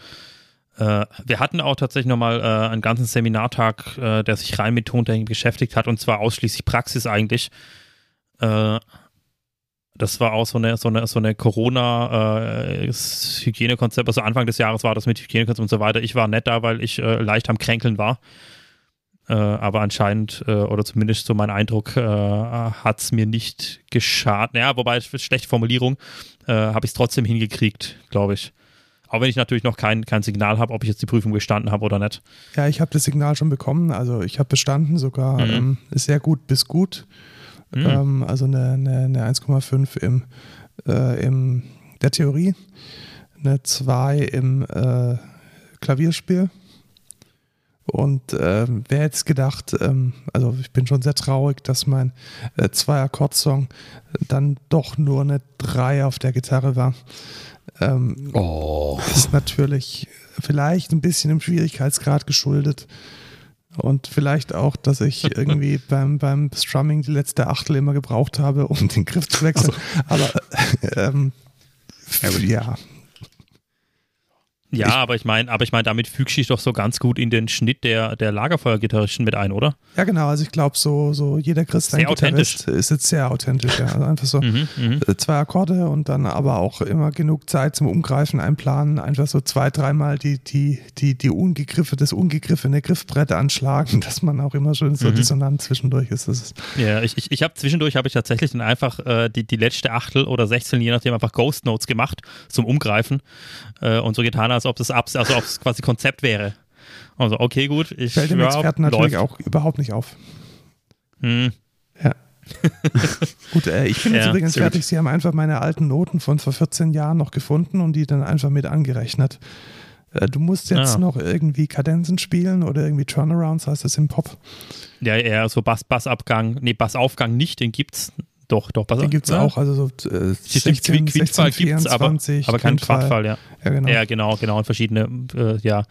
Äh, wir hatten auch tatsächlich nochmal äh, einen ganzen Seminartag, äh, der sich rein mit Tontechnik beschäftigt hat und zwar ausschließlich Praxis eigentlich. Äh, das war auch so eine, so eine, so eine Corona-Hygienekonzept. also Anfang des Jahres war das mit Hygienekonzept und so weiter. Ich war nicht da, weil ich äh, leicht am Kränkeln war. Äh, aber anscheinend, äh, oder zumindest so mein Eindruck, äh, hat es mir nicht geschadet. Ja, wobei, schlechte Formulierung, äh, habe ich es trotzdem hingekriegt, glaube ich. Auch wenn ich natürlich noch kein, kein Signal habe, ob ich jetzt die Prüfung bestanden habe oder nicht. Ja, ich habe das Signal schon bekommen, also ich habe bestanden, sogar Mhm. ähm, sehr gut bis gut. Mhm. Ähm, also eine, eine, eine 1,5 im, äh, im der Theorie, eine 2 im äh, Klavierspiel. Und ähm, wer hätte es gedacht, ähm, also ich bin schon sehr traurig, dass mein äh, Zwei-Akkord-Song dann doch nur eine 3 auf der Gitarre war. Ähm, Oh. ist natürlich vielleicht ein bisschen im Schwierigkeitsgrad geschuldet. Und vielleicht auch, dass ich irgendwie beim, beim Strumming die letzte Achtel immer gebraucht habe, um den Griff zu wechseln. Aber ähm, ja, Ja, aber ich meine, aber ich meine, damit fügst du dich doch so ganz gut in den Schnitt der, der Lagerfeuergitarristen mit ein, oder? ja genau. Also ich glaube, so, so jeder Christ Sehr Gitarrist ist jetzt sehr authentisch. Ja. Also einfach so Mhm, mhm. äh, zwei Akkorde und dann aber auch immer genug Zeit zum Umgreifen einplanen. Einfach so zwei, dreimal die, die, die, die ungegriffene, das ungegriffene Griffbrett anschlagen, dass man auch immer schön so Mhm. dissonant zwischendurch ist. Ist Ja, ich, ich, ich habe zwischendurch habe ich tatsächlich dann einfach äh, die, die letzte Achtel oder Sechstel, je nachdem, einfach Ghost Notes gemacht zum Umgreifen äh, und so getan, als ob das abs also ob es quasi Konzept wäre. Also, okay, gut, ich fällt dem ja, Experten natürlich läuft. auch überhaupt nicht auf. Hm. Gut, äh, ich bin jetzt Ja, übrigens sehr gut. fertig. Sie haben einfach meine alten Noten von vor 14 Jahren noch gefunden und die dann einfach mit angerechnet. Äh, du musst jetzt Ah. noch irgendwie Kadenzen spielen oder irgendwie Turnarounds, heißt das im Pop. Ja, eher so Bass, Bassabgang, nee, Bassaufgang nicht, den gibt's. Doch, doch, Den gibt es ja. auch, also so äh, Stimmt, 16, Quintfall 16, gibt's, aber, 24, aber kein Quintfall. Quadfall, ja. Ja, genau. Ja, genau, genau. Und verschiedene, äh, ja,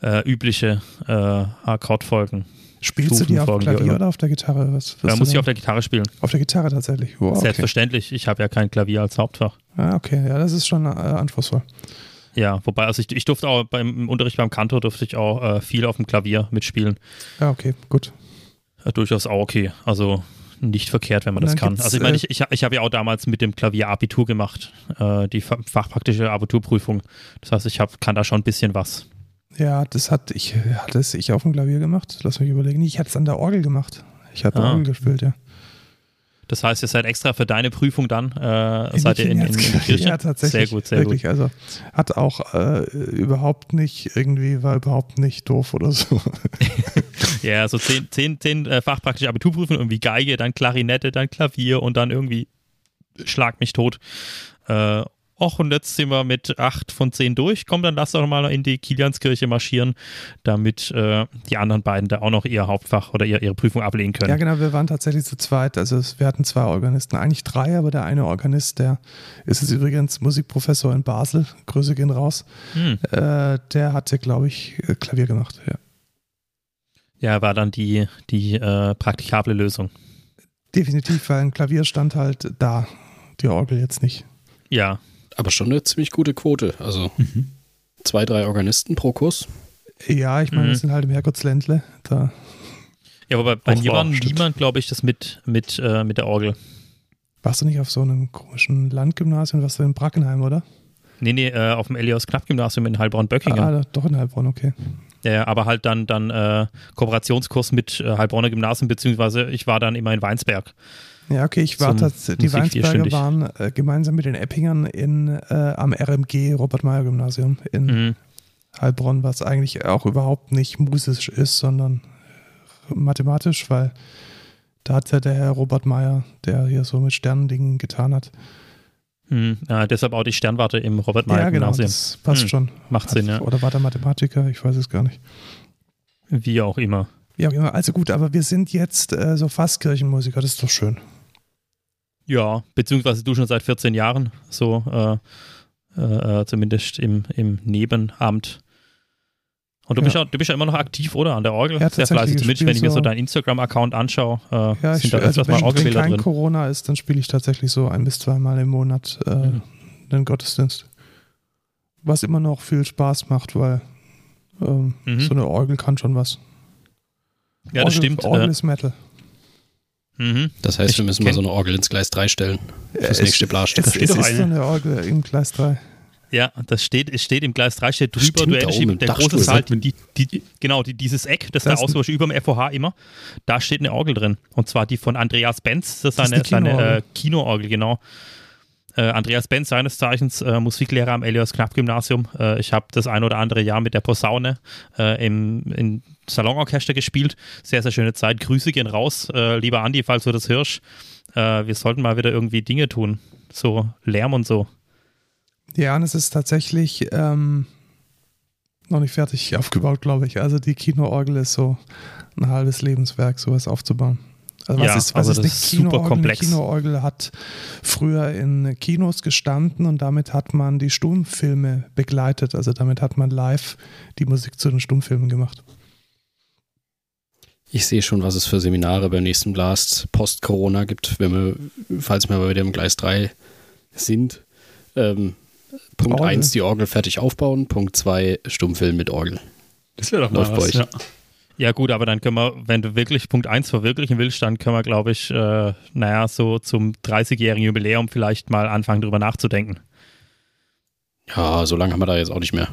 äh, übliche äh, Akkordfolgen. Spielst du die auf dem Klavier oder auf der Gitarre? Was, was muss ich auf der Gitarre spielen. Auf der Gitarre tatsächlich. Wow, okay. Selbstverständlich. Ich habe ja kein Klavier als Hauptfach. Ah, okay. Ja, das ist schon äh, anspruchsvoll. Ja, wobei, also ich, ich durfte auch beim Unterricht beim Kantor durfte ich auch äh, viel auf dem Klavier mitspielen. Ja, okay, gut. Ja, durchaus auch okay. Also nicht verkehrt, wenn man das kann. Also ich meine, äh, ich, ich, ich habe ja auch damals mit dem Klavier Abitur gemacht, äh, die fachpraktische Abiturprüfung. Das heißt, ich hab, kann da schon ein bisschen was. Ja, das hat ich, hatte es ich auf dem Klavier gemacht. Lass mich überlegen. Ich hatte es an der Orgel gemacht. Ich habe ah. Orgel gespielt, ja. Das heißt, ihr seid extra für deine Prüfung dann, äh, seid ihr in, in, in der Kirche? Ja, tatsächlich. Sehr gut, sehr wirklich. gut. Also hat auch äh, überhaupt nicht, irgendwie war überhaupt nicht doof oder so. ja, so zehn, zehn, zehn äh, fachpraktische Abiturprüfungen, irgendwie Geige, dann Klarinette, dann Klavier und dann irgendwie Schlag mich tot. Äh, Och, und jetzt sind wir mit acht von zehn durch. Komm, dann lass doch mal in die Kilianskirche marschieren, damit äh, die anderen beiden da auch noch ihr Hauptfach oder ihr, ihre Prüfung ablegen können. Ja, genau, wir waren tatsächlich zu zweit. Also wir hatten zwei Organisten, eigentlich drei, aber der eine Organist, der ist jetzt übrigens Musikprofessor in Basel, Grüße gehen raus. Hm. Äh, der hatte, glaube ich, Klavier gemacht, ja. Ja, war dann die, die äh, praktikable Lösung. Definitiv, weil ein Klavier stand halt da, die Orgel jetzt nicht. Ja, aber schon eine ziemlich gute Quote. Also mhm. zwei, drei Organisten pro Kurs. Ja, ich meine, mhm. wir sind halt im Herrgottsländle. Da. Ja, aber bei, mir war niemand, glaube ich, das mit, mit, äh, mit der Orgel. Warst du nicht auf so einem komischen Landgymnasium, warst du in Brackenheim, oder? Nee, nee, äh, auf dem Elias Knapp Gymnasium in Heilbronn-Böckingen. Ah, doch in Heilbronn, okay. Ja, aber halt dann, dann äh, Kooperationskurs mit äh, Heilbronner Gymnasium, beziehungsweise ich war dann immer in Weinsberg. Ja, okay, ich war tatsächlich, die Weinsberger waren äh, gemeinsam mit den Eppingern in, äh, am RMG Robert-Meyer-Gymnasium in mhm. Heilbronn, was eigentlich auch überhaupt nicht musisch ist, sondern mathematisch, weil da hat ja der Herr Robert Meyer, der hier so mit Sternendingen getan hat. Mhm. Ja, deshalb auch die Sternwarte im Robert Meyer Gymnasium. Ja, genau, das passt mhm. schon. Macht Sinn, ja. Oder war der Mathematiker? Ich weiß es gar nicht. Wie auch immer. Wie auch immer. Also gut, aber wir sind jetzt äh, so fast Kirchenmusiker, das ist doch schön. Ja, beziehungsweise du schon seit 14 Jahren, so äh, äh, äh, zumindest im, im Nebenamt. Und du, ja. bist ja, du bist ja immer noch aktiv, oder? An der Orgel? Ja, Sehr fleißig. Zumindest, wenn ich mir so deinen Instagram-Account anschaue, äh, ja, sind ich, da also wenn, mal wenn kein drin. Corona ist, dann spiele ich tatsächlich so ein bis zweimal im Monat äh, mhm. den Gottesdienst. Was immer noch viel Spaß macht, weil ähm, mhm. so eine Orgel kann schon was. Ja, das stimmt. Orgel ist Metal. Mhm. Das heißt, ich wir müssen mal so eine Orgel ins Gleis 3 stellen. Fürs es, nächste Blasstück. Es, es ist eine. so eine Orgel im Gleis 3. Ja, das steht, es steht im Gleis 3, steht drüber, Stimmt, du erinnerst dich, der große Saal, die, die, genau, die, dieses Eck, das, das da Austausch über dem FOH immer, da steht eine Orgel drin. Und zwar die von Andreas Benz, das ist seine, das seine äh, Kinoorgel, genau. Äh, Andreas Benz, seines Zeichens äh, Musiklehrer am Elias Knapp Gymnasium. Äh, ich habe das ein oder andere Jahr mit der Posaune äh, im, in Salonorchester gespielt. Sehr, sehr schöne Zeit. Grüße gehen raus, äh, lieber Andi, falls du das hörst. Äh, wir sollten mal wieder irgendwie Dinge tun. So Lärm und so. Ja, und es ist tatsächlich ähm, noch nicht fertig aufgebaut, glaube ich. Also die Kinoorgel ist so ein halbes Lebenswerk, sowas aufzubauen. Also was ja, ist, was also ist eine Kinoorgel? Eine Kinoorgel hat früher in Kinos gestanden und damit hat man die Stummfilme begleitet. Also damit hat man live die Musik zu den Stummfilmen gemacht. Ich sehe schon, was es für Seminare beim nächsten Blast post-Corona gibt, wenn wir, falls wir bei dem Gleis 3 sind. Ähm, Punkt 1 die Orgel fertig aufbauen, Punkt 2 Stummfilm mit Orgel. Das wäre doch mal was, ja. Ja. gut, aber dann können wir, wenn du wirklich Punkt 1 verwirklichen willst, dann können wir, glaube ich, äh, naja, so zum 30-jährigen Jubiläum vielleicht mal anfangen, drüber nachzudenken. Ja, so lange haben wir da jetzt auch nicht mehr.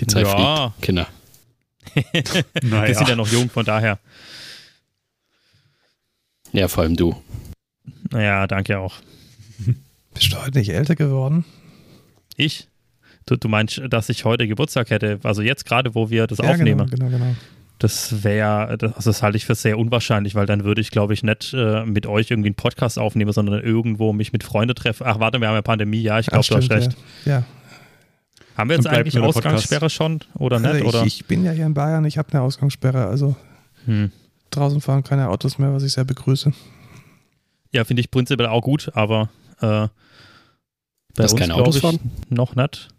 Die Zeit ja. fliegt, Kinder. naja. Wir sind ja noch jung, von daher. Ja, vor allem du. Naja, danke auch. Bist du heute nicht älter geworden? Ich? Du, du meinst, dass ich heute Geburtstag hätte? Also jetzt gerade, wo wir das ja, aufnehmen? Genau, genau, genau. Das wäre, das, also das halte ich für sehr unwahrscheinlich, weil dann würde ich, glaube ich, nicht äh, mit euch irgendwie einen Podcast aufnehmen, sondern irgendwo mich mit Freunden treffen. Ach, warte, wir haben ja Pandemie, ja, ich glaube, du hast recht. Ja. ja. Haben wir jetzt eigentlich Ausgangssperre schon oder nicht? Also ich, oder? ich bin ja hier in Bayern, ich habe eine Ausgangssperre, also hm. draußen fahren keine Autos mehr, was ich sehr begrüße. Ja, finde ich prinzipiell auch gut, aber äh, bei Dass uns, keine Autos fahren? Noch nicht.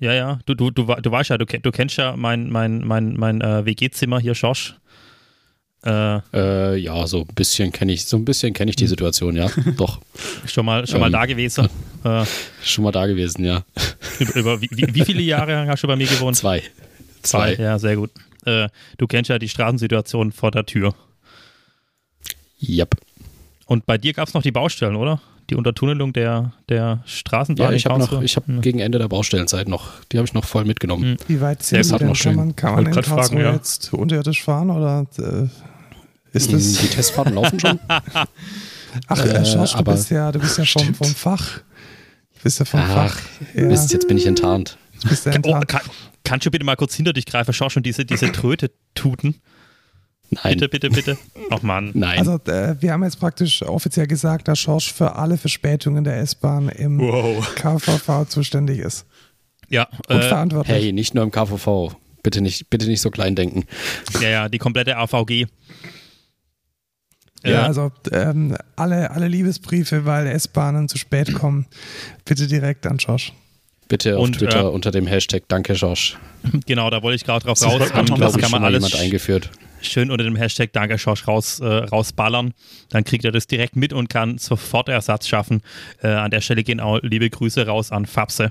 Ja, ja. Du, du, du, du weißt ja, du, du kennst ja mein, mein, mein, mein äh, WG-Zimmer hier, Schorsch. Äh, äh, ja, so ein bisschen kenne ich, so ein bisschen kenne ich die hm. Situation, ja. Doch. Schon mal, schon ähm, mal da gewesen. Äh, schon mal da gewesen, ja. Über, über wie, wie, viele Jahre hast du bei mir gewohnt? Zwei. Zwei. Zwei. Ja, sehr gut. Äh, du kennst ja die Straßensituation vor der Tür. Yep. Und bei dir gab es noch die Baustellen, oder? Die Untertunnelung der, der Straßenbahn. Ja, ich habe noch, ich habe gegen Ende der Baustellenzeit noch, die habe ich noch voll mitgenommen. Hm. Wie weit sind Sie denn? Kann man, kann man in Karlsruhe fragen, ja. jetzt unterirdisch fahren oder äh, ist das? Die Testfahrten laufen schon. Ach, äh, Schorsch, du bist ja, du bist ja vom, vom Fach. Du bist ja vom Ach, Fach. Ja. Mist, jetzt bin ich enttarnt. Bist enttarnt. Oh, kann, kannst du bitte mal kurz hinter dich greifen, Schorsch, und diese, diese Tröte tuten? Nein. Bitte, bitte, bitte. Ach Mann. Nein. Also äh, wir haben jetzt praktisch offiziell gesagt, dass Schorsch für alle Verspätungen der S-Bahn im wow. KVV zuständig ist. Ja. Und äh, verantwortlich. Hey, nicht nur im KVV. Bitte nicht, bitte nicht so klein denken. Ja, ja, die komplette AVG. Ja, also ähm, alle, alle Liebesbriefe, weil S-Bahnen zu spät kommen, bitte direkt an Josh. Bitte auf und, Twitter äh, unter dem Hashtag Danke Josh. Genau, da wollte ich gerade drauf raus. Das, das, das kann man alles eingeführt. Schön unter dem Hashtag Danke Josh raus, äh, rausballern. Dann kriegt er das direkt mit und kann sofort Ersatz schaffen. Äh, an der Stelle gehen auch liebe Grüße raus an Fabse,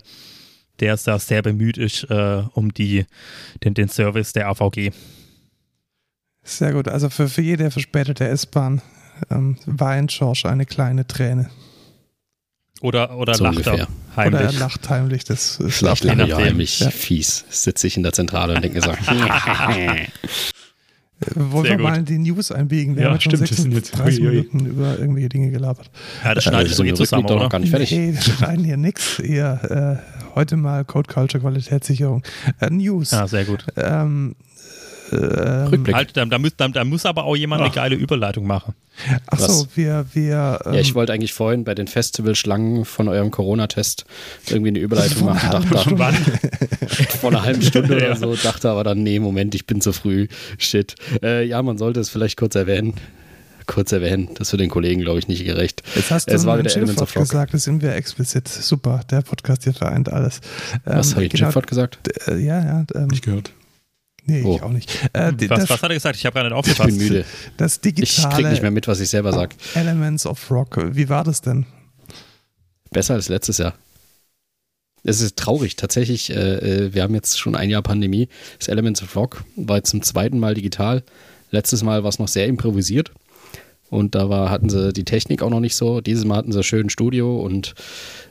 der da sehr bemüht ist äh, um die, den, den Service der AVG. Sehr gut. Also für, für jede verspätete S-Bahn ähm, weint George eine kleine Träne. Oder, oder so lacht er heimlich. Oder er lacht heimlich. Das ist Vielleicht lacht er heimlich ja. fies. Sitze ich in der Zentrale und denke so. Wollen Sehr wir gut. mal die News einbiegen? Wir ja, haben stimmt, schon 36 Minuten über irgendwelche Dinge gelabert. Ja, das schneidet äh, so zusammen, doch noch gar nicht fertig. Nee, wir schneiden hier nichts. Eher äh, heute mal Code Culture Qualitätssicherung. Äh, News. Ja, sehr gut. Ähm, ähm, Rückblick. Halt, da, da, muss, da, da, muss, aber auch jemand Ach. eine geile Überleitung machen. Ach so, wir. wir ähm, ja, ich wollte eigentlich vorhin bei den Festivalschlangen von eurem Corona-Test irgendwie eine Überleitung machen. Dachte, Wann? vor einer halben Stunde oder so, dachte aber dann, nee, Moment, ich bin zu früh. Shit. Äh, ja, man sollte es vielleicht kurz erwähnen kurz erwähnen. Das wird den Kollegen, glaube ich, nicht gerecht. Jetzt hast du es war wieder Elements of Rock. gesagt, das sind wir explizit. Super, der Podcast hier vereint alles. Was ähm, habe ich genau, Chipford gesagt? Äh, ja, ja. Ähm, nicht gehört. Nee, oh. ich auch nicht. Äh, was, das, was, hat er gesagt? Ich habe gar nicht aufgepasst. Ich bin müde. Das digitale ich kriege nicht mehr mit, was ich selber sage. Elements of Rock. Wie war das denn? Besser als letztes Jahr. Es ist traurig. Tatsächlich, äh, äh, wir haben jetzt schon ein Jahr Pandemie. Das Elements of Rock war jetzt zum zweiten Mal digital. Letztes Mal war es noch sehr improvisiert. Und da war, hatten sie die Technik auch noch nicht so. Dieses Mal hatten sie schön ein Studio und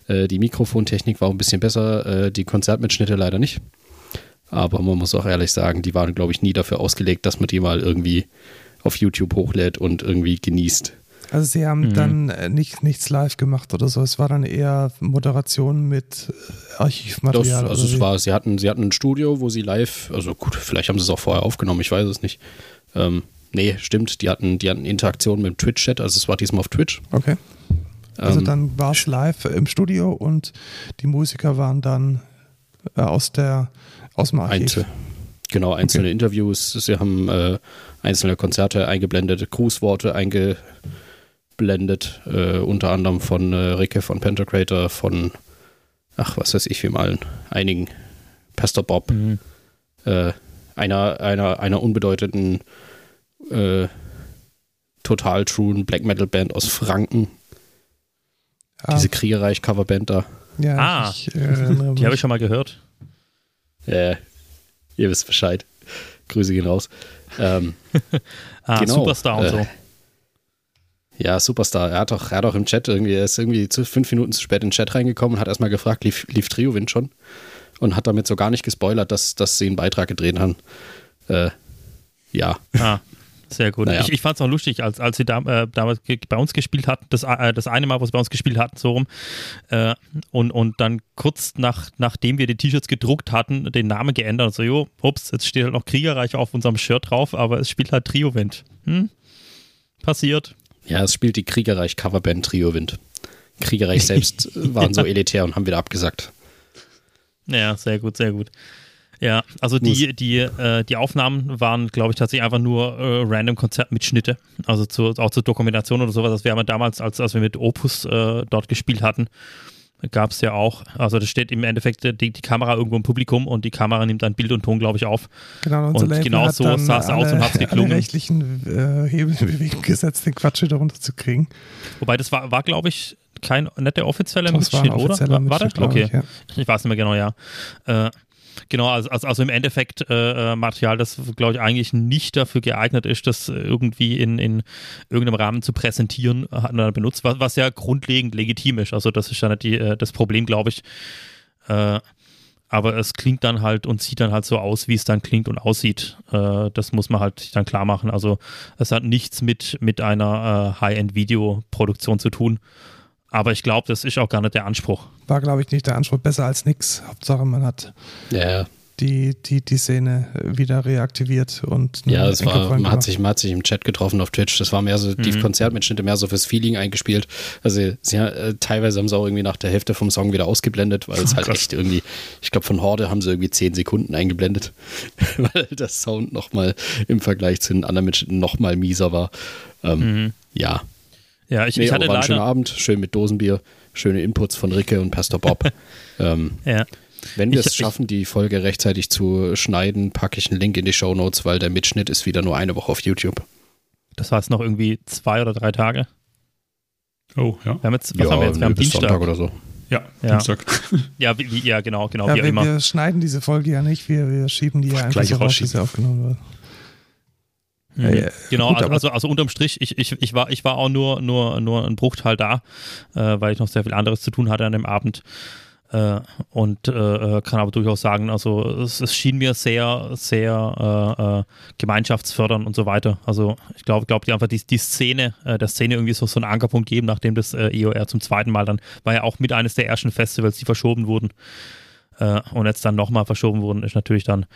äh, die Mikrofontechnik war auch ein bisschen besser. Äh, die Konzertmitschnitte leider nicht. Aber man muss auch ehrlich sagen, die waren, glaube ich, nie dafür ausgelegt, dass man die mal irgendwie auf YouTube hochlädt und irgendwie genießt. Also sie haben mhm. dann äh, nicht, nichts live gemacht oder so. Es war dann eher Moderation mit äh, Archivmaterial. Das, also es war, sie hatten, sie hatten ein Studio, wo sie live, also gut, vielleicht haben sie es auch vorher aufgenommen, ich weiß es nicht. Ähm, nee, stimmt, die hatten, die hatten Interaktion mit dem Twitch-Chat, also es war diesmal auf Twitch. Okay. Also ähm, dann war es live im Studio und die Musiker waren dann äh, aus der aus dem Archiv. Einzel genau, einzelne okay. Interviews. Sie haben äh, einzelne Konzerte eingeblendet, Grußworte eingeblendet, äh, unter anderem von äh, Ricke von Pentacrator, von, ach, was weiß ich, wie mal einigen, Pastor Bob, mhm. Äh, einer, einer, einer unbedeutenden äh, total truen Black Metal Band aus Franken. Ah. Diese Kriegerreich-Coverband da. Ja, ah, ich, äh, die habe ich schon mal gehört. Äh, ihr wisst Bescheid. Grüße gehen raus. Ähm, ah, genau, Superstar und äh, so. Ja, Superstar. Er hat doch, er hat doch im Chat irgendwie, er ist irgendwie zu, fünf Minuten zu spät in den Chat reingekommen und hat erstmal gefragt, lief, lief Trio-Wind schon? Und hat damit so gar nicht gespoilert, dass, dass sie einen Beitrag gedreht haben. Äh, ja. Ah. Sehr gut. Naja. Ich, ich fand es auch lustig, als, als sie da, äh, damals bei uns gespielt hatten, das, äh, das eine Mal, wo sie bei uns gespielt hatten, so rum, äh, und, und dann kurz nach, nachdem wir die T-Shirts gedruckt hatten, den Namen geändert und so, jo, ups, jetzt steht halt noch Kriegerreich auf unserem Shirt drauf, aber es spielt halt Trio-Wind. Hm? Passiert. Ja, es spielt die Kriegerreich-Coverband Trio-Wind. Kriegerreich selbst waren so elitär und haben wieder abgesagt. Ja, sehr gut, sehr gut. Ja, also die, die, äh, die Aufnahmen waren, glaube ich, tatsächlich einfach nur äh, random Konzertmitschnitte. Also zu, auch zur Dokumentation oder sowas. Das wir haben damals, als, als wir mit Opus äh, dort gespielt hatten, gab es ja auch, also da steht im Endeffekt die, die, Kamera irgendwo im Publikum und die Kamera nimmt dann Bild und Ton, glaube ich, auf. Genau, und, und genau so sah es aus und hat es geklungen. Alle rechtlichen äh, Hebelbewegungen gesetzt, den Quatsch wieder runterzukriegen. Wobei das war, war glaube ich, kein, nicht der offizielle Mitschnitt, oder? War, war das? Okay. Ich, ja. ich weiß nicht mehr genau, ja. Äh, Genau, also, also im Endeffekt äh, äh, Material, das, glaube ich, eigentlich nicht dafür geeignet ist, das irgendwie in, in irgendeinem Rahmen zu präsentieren, hat man dann benutzt, was, was ja grundlegend legitim ist. Also das ist nicht die, äh, das Problem, glaube ich. Äh, aber es klingt dann halt und sieht dann halt so aus, wie es dann klingt und aussieht. Äh, das muss man halt dann klar machen. Also es hat nichts mit, mit einer äh, High-End-Videoproduktion zu tun. Aber ich glaube, das ist auch gar nicht der Anspruch. War, glaube ich, nicht der Anspruch. Besser als nichts. Hauptsache, man hat ja. die, die, die Szene wieder reaktiviert und ja, das war, man hat, sich, man hat sich im Chat getroffen auf Twitch. Das war mehr so, mhm. die Konzertmitschnitte mehr so fürs Feeling eingespielt. Also sie, äh, teilweise haben sie auch irgendwie nach der Hälfte vom Song wieder ausgeblendet, weil es oh, halt krass. echt irgendwie, ich glaube von Horde haben sie irgendwie zehn Sekunden eingeblendet, weil der Sound nochmal im Vergleich zu den anderen Mitschnitten nochmal mieser war. Ähm, mhm. Ja, ja, ich, nee, ich hatte war leider... ein schöner Abend, schön mit Dosenbier, schöne Inputs von Ricke und Pastor Bob. ähm, ja. Wenn wir es schaffen, die Folge rechtzeitig zu schneiden, packe ich einen Link in die Show Notes, weil der Mitschnitt ist wieder nur eine Woche auf YouTube. Das war jetzt noch irgendwie zwei oder drei Tage. Oh, ja. Wir haben jetzt, was ja, haben wir jetzt? Wir haben Dienstag. Sonntag oder so. Ja, ja. Dienstag. ja, wie, ja, genau, genau, ja, wie wir, immer. Wir schneiden diese Folge ja nicht, wir, wir schieben die ja einfach so raus, wie sie aufgenommen wird. Mhm. Ja, genau, gut, also, also, also, unterm Strich, ich, ich, ich, war, ich war auch nur, nur, nur ein Bruchteil da, äh, weil ich noch sehr viel anderes zu tun hatte an dem Abend. Äh, und äh, äh kann aber durchaus sagen, also es, es schien mir sehr, sehr äh, äh, gemeinschaftsfördernd und so weiter. Also ich glaube, glaube die einfach die, die Szene, der Szene irgendwie so, so einen Ankerpunkt geben, nachdem das EOR zum zweiten Mal dann, war ja auch mit eines der ersten Festivals, die verschoben wurden. und jetzt dann nochmal verschoben wurden, ist natürlich dann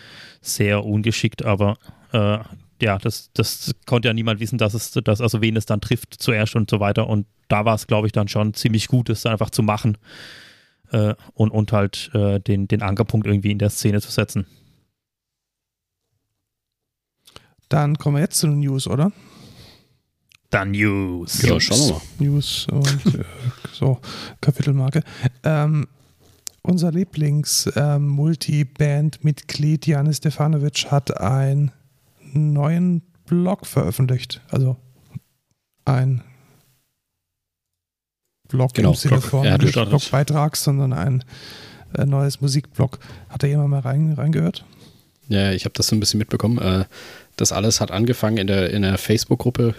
sehr ungeschickt, aber ja, das, das konnte ja niemand wissen, dass es, dass, also wen es dann trifft zuerst und so weiter. Und da war es, glaube ich, dann schon ziemlich gut, das einfach zu machen äh, und, und halt äh, den, den Ankerpunkt irgendwie in der Szene zu setzen. Dann kommen wir jetzt zu den News, oder? Dann News. Ja, schauen wir mal. News und äh, so, Kapitelmarke. Ähm, unser Lieblings-Multiband-Mitglied ähm, Janis Stefanovic hat ein neuen Blog veröffentlicht. Also ein Blog genau, im Sinne Blog. von nicht Blogbeitrag, sondern ein äh, neues Musikblog. Hat da jemand mal rein, reingehört? Ja, ich habe das so ein bisschen mitbekommen. Äh, das alles hat angefangen in der, in der Facebook-Gruppe.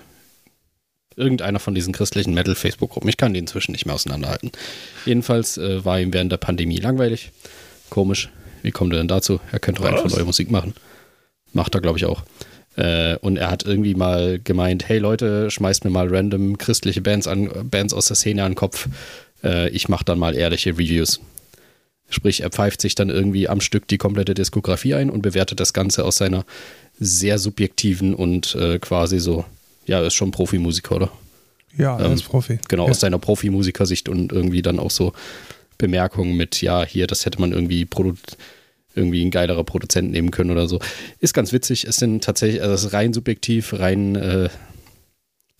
Irgendeiner von diesen christlichen Metal-Facebook-Gruppen. Ich kann die inzwischen nicht mehr auseinanderhalten. Jedenfalls äh, war ihm während der Pandemie langweilig. Komisch. Wie kommt er denn dazu? Er könnte doch einfach neue Musik machen. Macht er, glaube ich, auch. Äh, und er hat irgendwie mal gemeint, hey Leute, schmeißt mir mal random christliche Bands an, Bands aus der Szene an den Kopf. Äh, ich mache dann mal ehrliche Reviews. Sprich, er pfeift sich dann irgendwie am Stück die komplette Diskografie ein und bewertet das Ganze aus seiner sehr subjektiven und äh, quasi so, ja, ist schon Profimusiker, oder? Ja, er ähm, ist Profi. Genau, ja. aus seiner Profimusikersicht und irgendwie dann auch so Bemerkungen mit, ja, hier, das hätte man irgendwie produziert irgendwie ein geilerer Produzent nehmen können oder so. Ist ganz witzig. Es sind tatsächlich, also es ist rein subjektiv, rein, äh,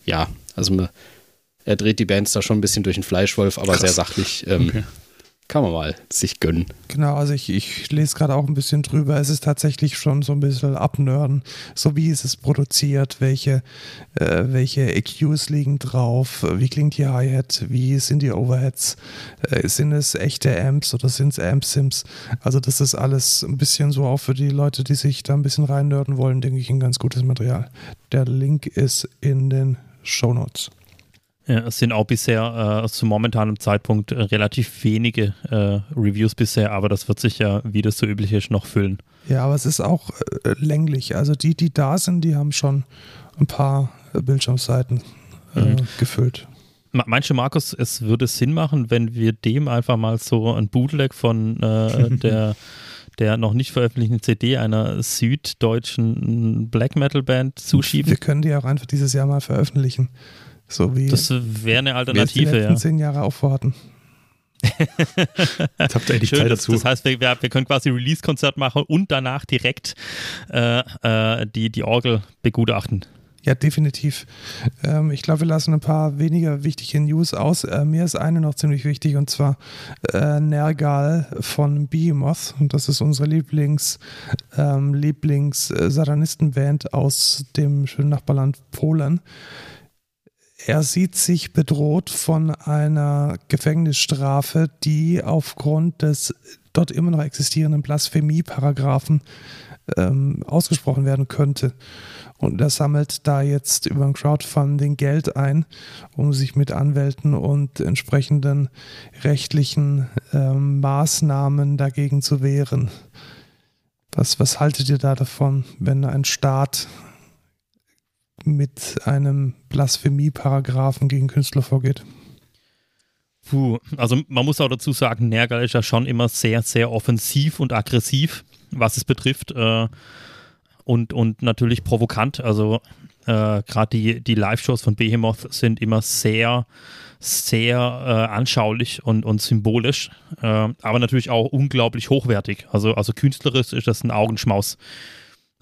ja, also man, er dreht die Bands da schon ein bisschen durch den Fleischwolf, aber Krass. sehr sachlich. Ähm, okay kann man mal sich gönnen. Genau, also ich, ich lese gerade auch ein bisschen drüber. Es ist tatsächlich schon so ein bisschen abnörden. So wie ist es produziert, welche, äh, welche EQs liegen drauf, wie klingt die Hi-Hat, wie sind die Overheads, äh, sind es echte Amps oder sind es Amp-Sims? Also das ist alles ein bisschen so auch für die Leute, die sich da ein bisschen reinnörden wollen, denke ich, ein ganz gutes Material. Der Link ist in den Show Notes. Ja, es sind auch bisher äh, zum momentanen Zeitpunkt äh, relativ wenige äh, Reviews bisher, aber das wird sich ja, wie das so üblich ist, noch füllen. Ja, aber es ist auch äh, länglich. Also die, die da sind, die haben schon ein paar äh, Bildschirmseiten äh, mhm. gefüllt. Meinst du, Markus, es würde Sinn machen, wenn wir dem einfach mal so ein Bootleg von der der noch nicht veröffentlichten CD einer süddeutschen Black Metal Band zuschieben? Wir können die auch einfach dieses Jahr mal veröffentlichen. So wie das wäre eine Alternative, die ja. zehn Jahre aufwarten. Jetzt habt ihr endlich Zeit dazu. Das heißt, wir, wir, wir können quasi Release-Konzert machen und danach direkt äh, äh, die, die Orgel begutachten. Ja, definitiv. Ähm, ich glaube, wir lassen ein paar weniger wichtige News aus. Äh, mir ist eine noch ziemlich wichtig und zwar äh, Nergal von Behemoth. Und das ist unsere Lieblings, ähm, Lieblings-Satanistenband aus dem schönen Nachbarland Polen. Er sieht sich bedroht von einer Gefängnisstrafe, die aufgrund des dort immer noch existierenden Blasphemie-Paragraphen ähm, ausgesprochen werden könnte. Und er sammelt da jetzt über ein Crowdfunding Geld ein, um sich mit Anwälten und entsprechenden rechtlichen ähm, Maßnahmen dagegen zu wehren. Was, was haltet ihr da davon, wenn ein Staat mit einem Blasphemie-Paragraphen gegen Künstler vorgeht? Puh, also man muss auch dazu sagen, Nergal ist ja schon immer sehr, sehr offensiv und aggressiv, was es betrifft. Äh, und, und natürlich provokant. Also äh, gerade die, die Live-Shows von Behemoth sind immer sehr, sehr äh, anschaulich und, und symbolisch, äh, aber natürlich auch unglaublich hochwertig. Also, also künstlerisch ist das ein Augenschmaus.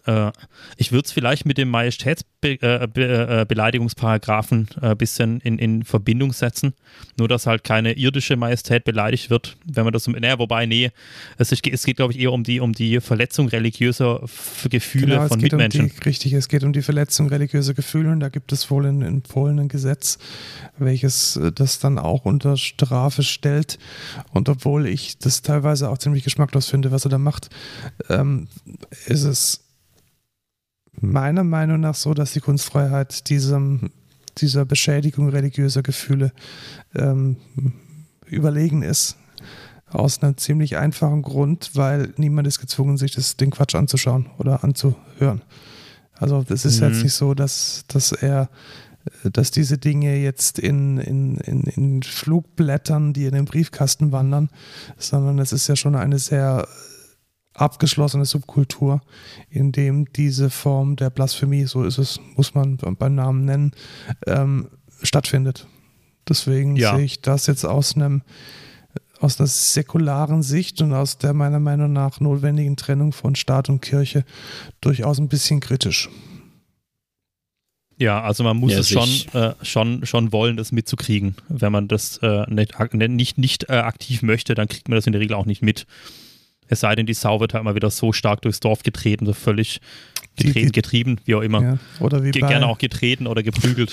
Äh, ich würde es vielleicht mit dem Majestätsbeleidigungsparagraphen äh, ein äh, bisschen in, in Verbindung setzen. Nur, dass halt keine irdische Majestät beleidigt wird, wenn man das. Naja, wobei, nee, es, ist, es geht, glaube ich, eher um die, um die Verletzung religiöser Gefühle genau, von Mitmenschen. Um die, richtig, es geht um die Verletzung religiöser Gefühle und da gibt es wohl in, in Polen ein Gesetz, welches das dann auch unter Strafe stellt. Und obwohl ich das teilweise auch ziemlich geschmacklos finde, was er da macht, ähm, ist es meiner Meinung nach so, dass die Kunstfreiheit diesem, dieser Beschädigung religiöser Gefühle ähm, überlegen ist. Aus einem ziemlich einfachen Grund, weil niemand ist gezwungen, sich das, den Quatsch anzuschauen oder anzuhören. Also es ist mhm. jetzt nicht so, dass, dass er dass diese Dinge jetzt in, in, in, in Flugblättern, die in den Briefkasten wandern, sondern es ist ja schon eine sehr abgeschlossene Subkultur, in dem diese Form der Blasphemie, so ist es, muss man beim Namen nennen, ähm, stattfindet. Deswegen ja. sehe ich das jetzt aus einem aus einer säkularen Sicht und aus der meiner Meinung nach notwendigen Trennung von Staat und Kirche durchaus ein bisschen kritisch. Ja, also man muss ja, es schon, äh, schon, schon wollen, das mitzukriegen. Wenn man das äh, nicht, nicht, nicht äh, aktiv möchte, dann kriegt man das in der Regel auch nicht mit. Es sei denn, die Sau wird halt mal wieder so stark durchs Dorf getreten, so völlig getreten, getrieben, wie auch immer. Ja, oder wie Ge bei, gerne auch getreten oder geprügelt.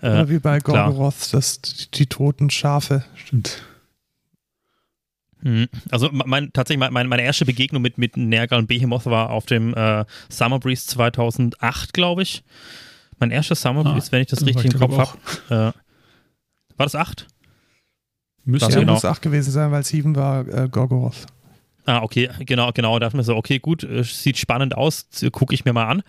oder äh, wie bei Gorgoroth, dass die, die toten Schafe. Stimmt. Mhm. Also mein, tatsächlich meine, meine erste Begegnung mit, mit Nergal und Behemoth war auf dem äh, Summer Breeze 2008, glaube ich. Mein erster Summer Breeze, ah, wenn ich das richtig im Kopf habe. Äh, war das 8? Müsste ja, genau. muss 8 gewesen sein, weil 7 war äh, Gorgoroth. Ah, okay, genau, genau. Da dachte mir so, okay, gut, äh, sieht spannend aus, gucke ich mir mal an.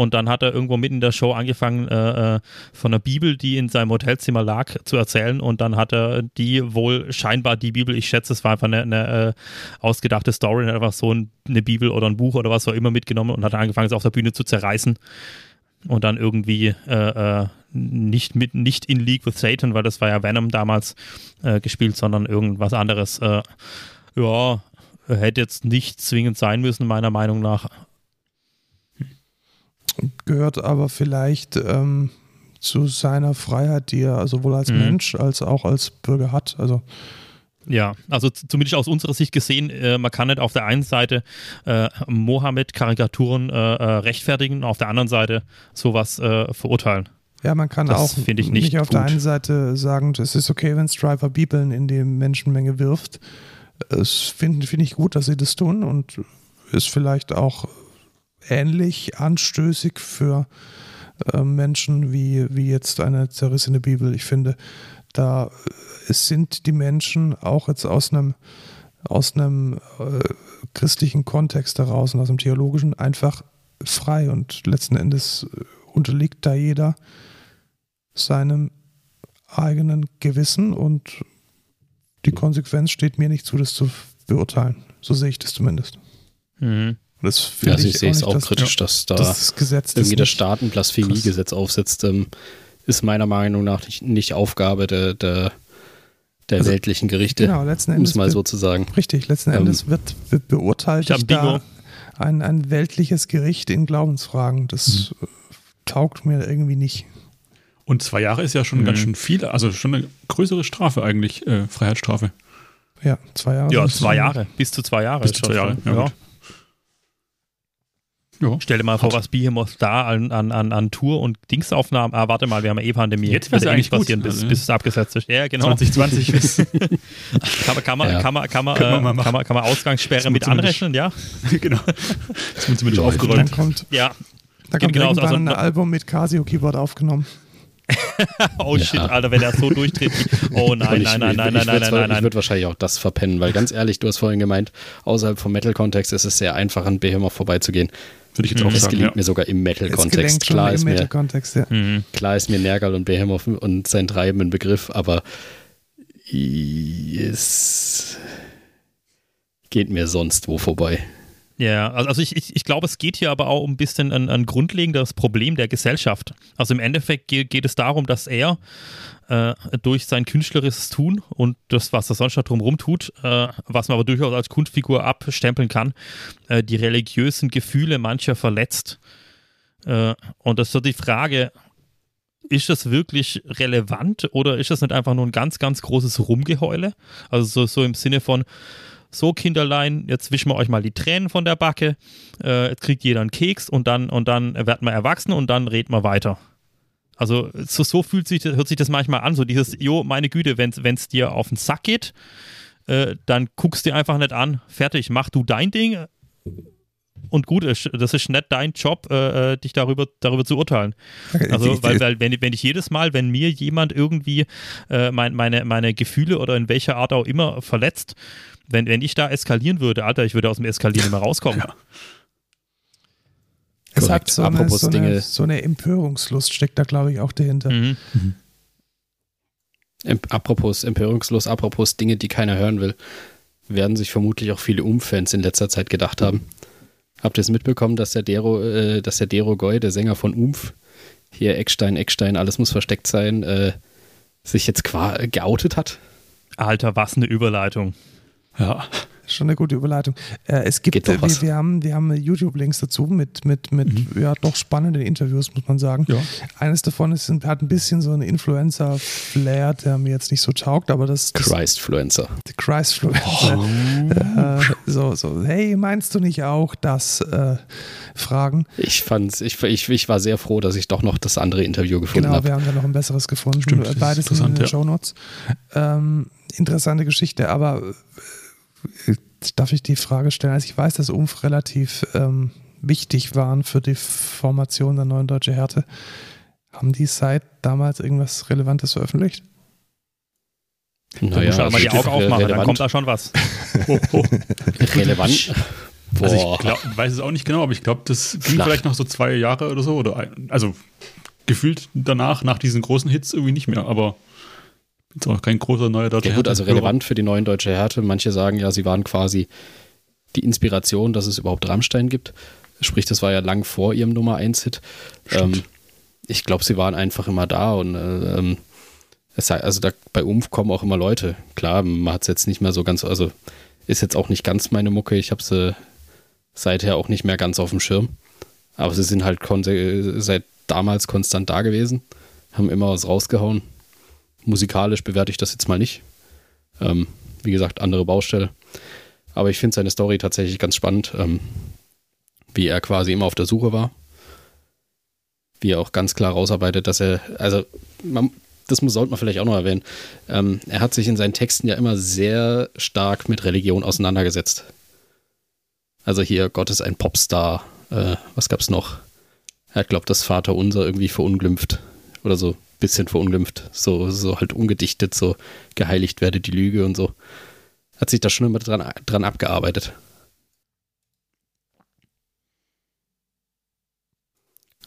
Und dann hat er irgendwo mitten in der Show angefangen, äh, äh, von einer Bibel, die in seinem Hotelzimmer lag, zu erzählen. Und dann hat er die wohl scheinbar die Bibel, ich schätze, es war einfach eine, eine äh, ausgedachte Story, einfach so eine Bibel oder ein Buch oder was auch immer mitgenommen und hat angefangen, es auf der Bühne zu zerreißen. Und dann irgendwie äh, äh, nicht mit nicht in League with Satan, weil das war ja Venom damals gespielt, sondern irgendwas anderes. ja, hätte jetzt nicht zwingend sein müssen, meiner Meinung nach. Gehört aber vielleicht ähm, zu seiner Freiheit, die er sowohl als mhm. Mensch als auch als Bürger hat. Also ja, also zumindest aus unserer Sicht gesehen, äh, man kann nicht auf der einen Seite äh, Mohammed-Karikaturen äh, äh rechtfertigen, auf der anderen Seite sowas äh, verurteilen. Ja, man kann das auch ich nicht, nicht auf gut. der einen Seite sagen, es ist okay, wenn Striver Bibeln in die Menschenmenge wirft es finde find ich gut, dass sie das tun und ist vielleicht auch ähnlich anstößig für äh, Menschen wie, wie jetzt eine zerrissene Bibel. Ich finde, da sind die Menschen auch jetzt aus einem, aus einem äh, christlichen Kontext heraus und aus dem theologischen einfach frei und letzten Endes unterliegt da jeder seinem eigenen Gewissen und die Konsequenz steht mir nicht zu, das zu beurteilen. So sehe ich das zumindest. Mhm. Das ja, also ich, ich sehe es auch dass, kritisch, dass da das Gesetz irgendwie der Staat ein Blasphemiegesetz aufsetzt, ähm, ist meiner Meinung nach nicht, nicht Aufgabe der, der, der also, weltlichen Gerichte, genau, letzten Endes um es mal so zu sagen. Richtig, letzten ähm, Endes wird, wird beurteilt da ein, ein weltliches Gericht in Glaubensfragen. Das mhm. taugt mir irgendwie nicht. Und zwei Jahre ist ja schon Mhm. ganz schön viel, also schon eine größere Strafe eigentlich, äh, Freiheitsstrafe. Ja, zwei Jahre. Ja, zwei Jahre. Bis zu zwei Jahre. Bis ist zu schon zwei Jahre, ja, ja. Ja. Stell dir mal vor, Hat- was Behemoth da an, an, an, an Tour- und Dingsaufnahmen. Ah, warte mal, wir haben ja eh Pandemie. Jetzt Wird ja eh eigentlich passieren, bis, also, bis es abgesetzt ist. Ja, genau. 2020 ist, Kann man, kann man, Ja. kann man, kann man, Können wir äh, kann man, kann man Ausgangssperre mit anrechnen, ja? genau. Das wird zumindest Ja, Dann aufgeräumt. kommt, Ja. da kommt genauso, irgendwann also- ein Album mit Casio-Keyboard aufgenommen. Oh Ja. shit, Alter, wenn er so durchdreht. Oh nein, ich, nein, nein, ich, nein, nein, nein, nein, zwar- nein, Ich nein. würde wahrscheinlich auch das verpennen, weil ganz ehrlich, du hast vorhin gemeint, außerhalb vom Metal-Kontext ist es sehr einfach, an Behemoth vorbeizugehen. Würde ich jetzt Mhm. auch Es sagen. gelingt Ja. mir sogar im Metal-Kontext. Klar im ist mir, Metal-Kontext, ja. Mhm. klar ist mir Nergal und Behemoth und sein Treiben ein Begriff, aber es geht mir sonst wo vorbei. Ja, also ich, ich, ich glaube, es geht hier aber auch um ein bisschen ein, ein grundlegendes Problem der Gesellschaft. Also im Endeffekt geht, geht es darum, dass er äh, durch sein künstlerisches Tun und das, was er sonst noch drumherum tut, äh, was man aber durchaus als Kunstfigur abstempeln kann, äh, die religiösen Gefühle mancher verletzt. Äh, und das ist so die Frage, ist das wirklich relevant oder ist das nicht einfach nur ein ganz, ganz großes Rumgeheule? Also so, so im Sinne von, so Kinderlein, jetzt wischen wir euch mal die Tränen von der Backe, äh, jetzt kriegt jeder einen Keks und dann, und dann wird man erwachsen und dann redet man weiter. Also so, so fühlt sich, hört sich das manchmal an, so dieses, jo, meine Güte, wenn es dir auf den Sack geht, äh, dann guckst du dir einfach nicht an, fertig, mach du dein Ding und gut ist, das ist nicht dein Job, äh, äh, dich darüber, darüber zu urteilen. Also, weil, weil wenn, wenn ich jedes Mal, wenn mir jemand irgendwie äh, mein, meine, meine Gefühle oder in welcher Art auch immer verletzt, wenn, wenn ich da eskalieren würde, Alter, ich würde aus dem Eskalieren nicht mehr rauskommen. Ja. Es Korrekt. hat so eine, so, eine, Dinge- so eine Empörungslust steckt da, glaube ich, auch dahinter. Mhm. Em- Apropos empörungslos, apropos Dinge, die keiner hören will, werden sich vermutlich auch viele Umfans in letzter Zeit gedacht haben. Habt ihr es mitbekommen, dass der Dero, äh, dass der Dero Goy, der Sänger von Umf, hier Eckstein, Eckstein, alles muss versteckt sein, äh, sich jetzt qua geoutet hat? Alter, was eine Überleitung. Ja. Schon eine gute Überleitung. Äh, es gibt, äh, wir, wir haben, wir haben YouTube-Links dazu mit, mit, mit ja, doch spannenden Interviews, muss man sagen. Ja. Eines davon ist, hat ein bisschen so einen Influencer-Flair, der mir jetzt nicht so taugt, aber das, das Christfluencer. Christ-Fluencer. Äh, so, so, hey, meinst du nicht auch das äh, Fragen? Ich fand's, ich, ich, ich war sehr froh, dass ich doch noch das andere Interview gefunden Genau, habe. wir haben da noch ein besseres gefunden. Stimmt, Beides sind in den ja. Shownotes. Ähm, interessante Geschichte, aber darf ich die Frage stellen? Also ich weiß, dass Umf relativ ähm, wichtig waren für die Formation der neuen Deutsche Härte. Haben die seit damals irgendwas Relevantes veröffentlicht? Du musst ja mal die Augen aufmachen, dann kommt da schon was. Oh, oh. relevant. Also Boah. ich glaub, weiß es auch nicht genau, aber ich glaube, das ging Flach. vielleicht noch so zwei Jahre oder so. Oder ein, also gefühlt danach, nach diesen großen Hits irgendwie nicht mehr, aber jetzt auch kein großer neuer deutscher Ja gut, also relevant für die neuen deutsche Härte. Manche sagen ja, sie waren quasi die Inspiration, dass es überhaupt Rammstein gibt. Sprich, das war ja lang vor ihrem Nummer 1-Hit. Stimmt. Ähm, ich glaube, sie waren einfach immer da und äh, ähm, es also da, bei Umf kommen auch immer Leute. Klar, man hat es jetzt nicht mehr so ganz, also ist jetzt auch nicht ganz meine Mucke. Ich habe sie seither auch nicht mehr ganz auf dem Schirm. Aber sie sind halt konse- seit damals konstant da gewesen, haben immer was rausgehauen. Musikalisch bewerte ich das jetzt mal nicht. Ähm, wie gesagt, andere Baustelle. Aber ich finde seine Story tatsächlich ganz spannend, ähm, wie er quasi immer auf der Suche war. Wie er auch ganz klar rausarbeitet, dass er, also man, das sollte man vielleicht auch noch erwähnen, ähm, er hat sich in seinen Texten ja immer sehr stark mit Religion auseinandergesetzt. Also hier, Gott ist ein Popstar. Äh, was gab's noch? Er hat, glaubt, das Vaterunser irgendwie verunglimpft. Oder so bisschen verunglimpft. So, so halt ungedichtet, so geheiligt werde die Lüge und so. Hat sich da schon immer dran, dran abgearbeitet.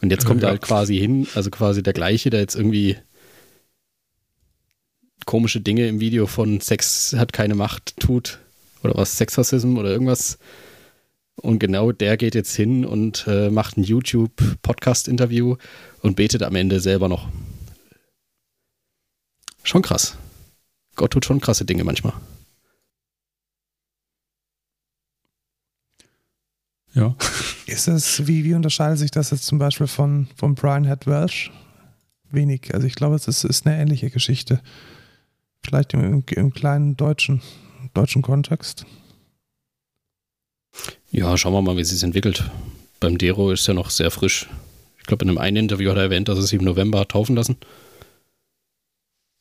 Und jetzt kommt er Ja. halt quasi hin, also quasi der gleiche, der jetzt irgendwie komische Dinge im Video von Sex hat keine Macht tut. Oder was, Sexrassism oder irgendwas. Und genau der geht jetzt hin und äh, macht ein YouTube-Podcast-Interview und betet am Ende selber noch. Schon krass. Gott tut schon krasse Dinge manchmal. Ja. Ist es, wie, wie unterscheidet sich das jetzt zum Beispiel von, von Brian Head Welsh? Wenig. Also ich glaube, es ist, ist eine ähnliche Geschichte. Vielleicht im, im, im kleinen deutschen, deutschen Kontext. Ja, schauen wir mal, wie es sich entwickelt. Beim Dero ist er noch sehr frisch. Ich glaube, in einem einen Interview hat er erwähnt, dass er sich im November hat taufen lassen.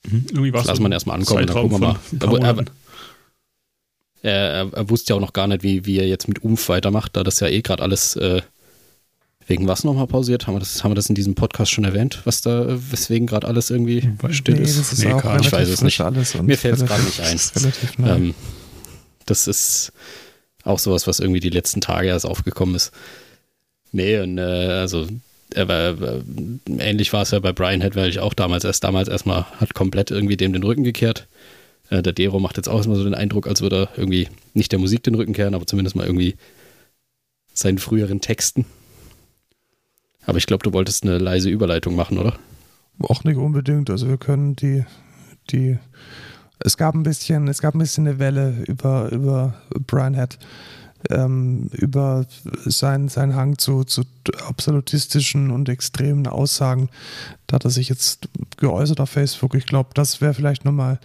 Mhm. Irgendwie das lassen wir erstmal ankommen, dann gucken wir mal. Er, er, er, wusste ja auch noch gar nicht, wie, wie er jetzt mit Umf weitermacht, da das ja eh gerade alles äh, wegen was nochmal pausiert. Haben wir, das, haben wir das in diesem Podcast schon erwähnt, was da, weswegen gerade alles irgendwie still nee, ist? Das ist nee, auch ich weiß es nicht. Mir fällt es gerade nicht ein. Ähm, das ist auch sowas, was irgendwie die letzten Tage erst aufgekommen ist. Nee, und äh, also äh, ähnlich war es ja bei Brian Head, weil ich auch damals erst damals erstmal hat komplett irgendwie dem den Rücken gekehrt. Äh, der Dero macht jetzt auch immer so den Eindruck, als würde er irgendwie nicht der Musik den Rücken kehren, aber zumindest mal irgendwie seinen früheren Texten. Aber ich glaube, du wolltest eine leise Überleitung machen, oder? Auch nicht unbedingt. Also wir können die, die es gab ein bisschen, es gab ein bisschen eine Welle über, über Brian Head ähm, über seinen, seinen Hang zu, zu absolutistischen und extremen Aussagen. Da hat er sich jetzt geäußert auf Facebook. Ich glaube, das wäre vielleicht nochmal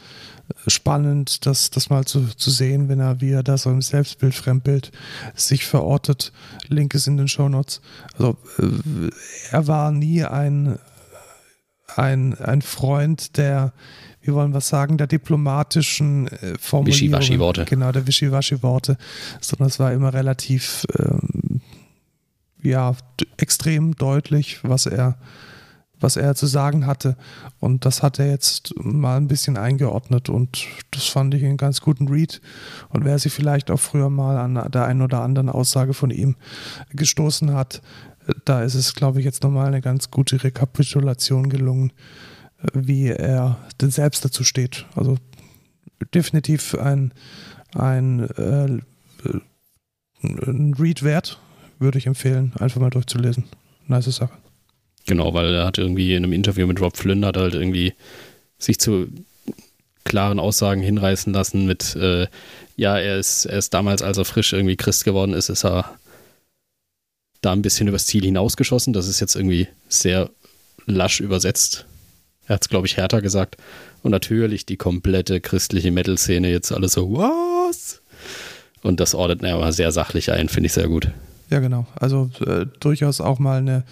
spannend, das, das mal zu, zu sehen, wenn er, wie er da so im Selbstbild, Fremdbild sich verortet. Link ist in den Shownotes. Also äh, er war nie ein, ein, ein Freund der wir wollen was sagen, der diplomatischen äh, Formulierung. Wischiwaschi-Worte. Genau, der Wischiwaschi-Worte, sondern es war immer relativ, ähm, ja, extrem deutlich, was er, was er zu sagen hatte. Und das hat er jetzt mal ein bisschen eingeordnet und das fand ich einen ganz guten Read. Und wer sich vielleicht auch früher mal an der einen oder anderen Aussage von ihm gestoßen hat, da ist es, glaube ich, jetzt nochmal eine ganz gute Rekapitulation gelungen wie er selbst dazu steht. Also definitiv ein, ein, äh, ein Read wert, würde ich empfehlen, einfach mal durchzulesen. Nice Sache. Genau, weil er hat irgendwie in einem Interview mit Rob Flynn hat halt irgendwie sich zu klaren Aussagen hinreißen lassen mit, äh, ja, er ist, er ist damals, als er frisch irgendwie Christ geworden ist, ist er da ein bisschen übers Ziel hinausgeschossen. Das ist jetzt irgendwie sehr lasch übersetzt er hat es, glaube ich, härter gesagt. Und natürlich die komplette christliche Metal-Szene jetzt alles so, was? Und das ordnet er aber sehr sachlich ein, finde ich sehr gut. Ja, genau. Also äh, durchaus auch mal eine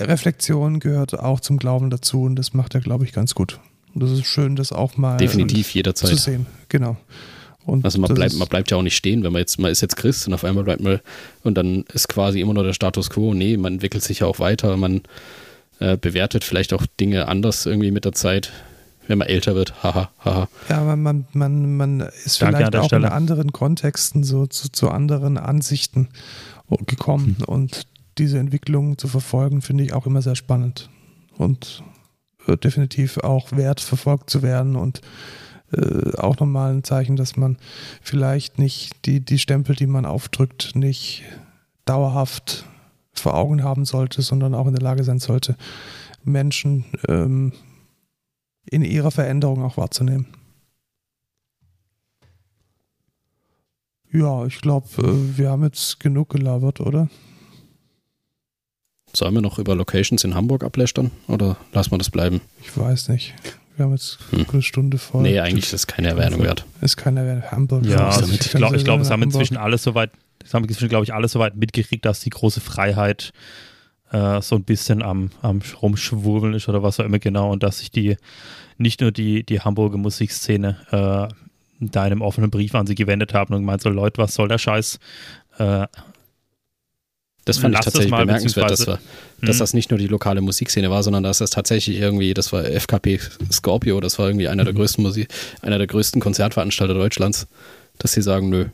Reflexion gehört auch zum Glauben dazu und das macht er, glaube ich, ganz gut. Und das ist schön, das auch mal definitiv jederzeit zu sehen. Genau. Und also man bleibt, man bleibt ja auch nicht stehen, wenn man jetzt, man ist jetzt Christ und auf einmal bleibt man, und dann ist quasi immer nur der Status quo. Nee, man entwickelt sich ja auch weiter, man äh, bewertet vielleicht auch Dinge anders irgendwie mit der Zeit, wenn man älter wird. Haha, haha. Ja, aber man, man, man ist Danke vielleicht auch Stelle. in anderen Kontexten so zu, zu anderen Ansichten gekommen hm. und diese Entwicklung zu verfolgen, finde ich auch immer sehr spannend und definitiv auch wert, verfolgt zu werden und äh, auch nochmal ein Zeichen, dass man vielleicht nicht die, die Stempel, die man aufdrückt, nicht dauerhaft vor Augen haben sollte, sondern auch in der Lage sein sollte, Menschen ähm, in ihrer Veränderung auch wahrzunehmen. Ja, ich glaube, äh, wir haben jetzt genug gelabert, oder? Sollen wir noch über Locations in Hamburg ablästern oder lassen wir das bleiben? Ich weiß nicht. Wir haben jetzt hm. eine Stunde voll. Nee, eigentlich ist das keine Erwähnung wert. Ist keine Erwähnung. Hamburg. Ja, also ich glaube, glaub, es haben inzwischen alle soweit das haben wir, glaube ich, alle soweit mitgekriegt, dass die große Freiheit äh, so ein bisschen am, am Rumschwurbeln ist oder was auch immer genau und dass sich die nicht nur die, die Hamburger Musikszene äh, da einem offenen Brief an sie gewendet haben und gemeint so, Leute, was soll der Scheiß? Äh, das fand ich tatsächlich mal, bemerkenswert, dass, wir, dass hm. das nicht nur die lokale Musikszene war, sondern dass das tatsächlich irgendwie, das war FKP Scorpio, das war irgendwie einer der mhm. größten Musik, einer der größten Konzertveranstalter Deutschlands, dass sie sagen, nö,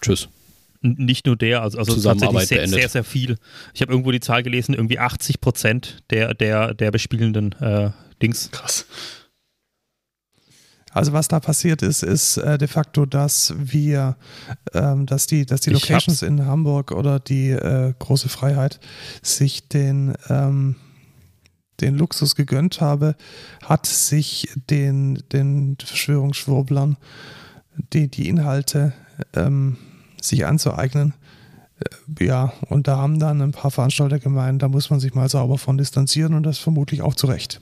tschüss nicht nur der, also, also tatsächlich sehr, sehr, sehr viel. Ich habe irgendwo die Zahl gelesen, irgendwie 80 Prozent der, der, der bespielenden äh, Dings. Krass. Also was da passiert ist, ist äh, de facto, dass wir, ähm, dass die, dass die Locations in Hamburg oder die äh, große Freiheit sich den, ähm, den Luxus gegönnt habe, hat sich den, den Verschwörungsschwurblern die, die Inhalte ähm, sich anzueignen, Ja, und da haben dann ein paar Veranstalter gemeint, da muss man sich mal sauber von distanzieren und das vermutlich auch zu Recht.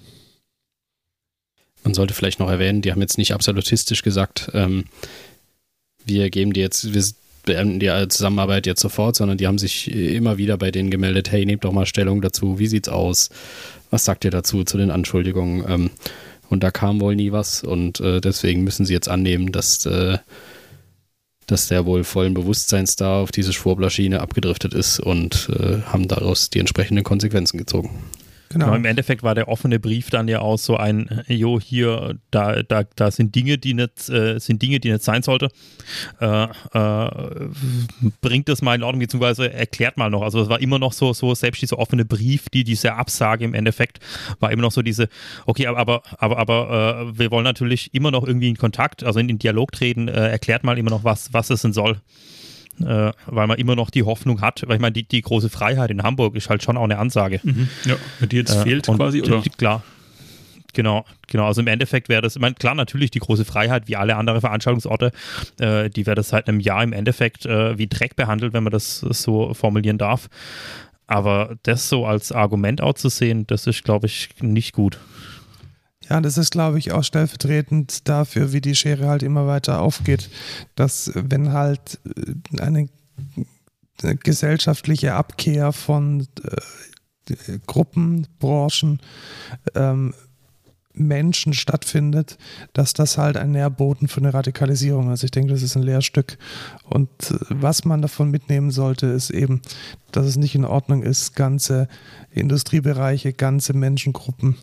Man sollte vielleicht noch erwähnen, die haben jetzt nicht absolutistisch gesagt, ähm, wir geben dir jetzt, wir beenden die Zusammenarbeit jetzt sofort, sondern die haben sich immer wieder bei denen gemeldet, hey, nehmt doch mal Stellung dazu, wie sieht's aus? Was sagt ihr dazu, zu den Anschuldigungen? Ähm, und da kam wohl nie was und äh, deswegen müssen sie jetzt annehmen, dass, äh, dass der wohl vollen Bewusstseins da auf diese Schwurbler-Schiene abgedriftet ist und äh, haben daraus die entsprechenden Konsequenzen gezogen. Genau. genau. Im Endeffekt war der offene Brief dann ja auch so ein, jo, hier, da, da, da sind Dinge, die nicht, äh, sind Dinge, die nicht sein sollte. Äh, äh, bringt das mal in Ordnung, beziehungsweise erklärt mal noch. Also es war immer noch so, so, selbst dieser offene Brief, die, diese Absage im Endeffekt, war immer noch so diese, okay, aber, aber, aber äh, wir wollen natürlich immer noch irgendwie in Kontakt, also in den Dialog treten, äh, erklärt mal immer noch, was, was es denn soll äh, weil man immer noch die Hoffnung hat, weil ich meine, die, die große Freiheit in Hamburg ist halt schon auch eine Ansage. Mhm. Ja, die jetzt äh, fehlt quasi, oder? Die, klar. Genau, genau. Also im Endeffekt wäre das, ich meine, klar, natürlich die große Freiheit, wie alle anderen Veranstaltungsorte, äh, die wäre das seit einem Jahr im Endeffekt äh, wie Dreck behandelt, wenn man das so formulieren darf. Aber das so als Argument auch zu sehen, das ist, glaube ich, nicht gut. Ja, das ist, glaube ich, auch stellvertretend dafür, wie die Schere halt immer weiter aufgeht, dass wenn halt äh, eine, eine gesellschaftliche Abkehr von äh, Gruppen, Branchen, ähm, Menschen stattfindet, dass das halt ein Nährboden für eine Radikalisierung ist. Ich denke, das ist ein Lehrstück. Und äh, was man davon mitnehmen sollte, ist eben, dass es nicht in Ordnung ist, ganze Industriebereiche, ganze Menschengruppen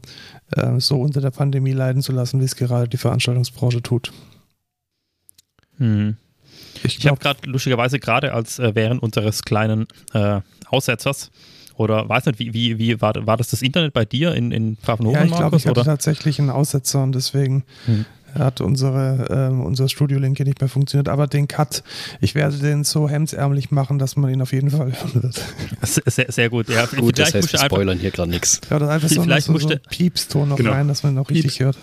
äh, so unter der Pandemie leiden zu lassen, wie es gerade die Veranstaltungsbranche tut. Hm. Ich, ich habe gerade lustigerweise gerade als äh, während unseres kleinen äh, Aussetzers oder weiß nicht, wie, wie, wie war, war das das Internet bei dir in, in Pfaffenhofen? Ja, ich glaube, ich hatte tatsächlich einen Aussetzer und deswegen hm. hat unsere, äh, unser Studio-Link hier nicht mehr funktioniert. Aber den Cut, ich werde den so hemdsärmlich machen, dass man ihn auf jeden Fall hören wird. Sehr, sehr gut. Ja, gut, das heißt, wir spoilern hier gerade nichts. Ja, das ist einfach so, vielleicht so, so ein Piepston noch genau. rein, dass man ihn auch richtig Pieps. hört.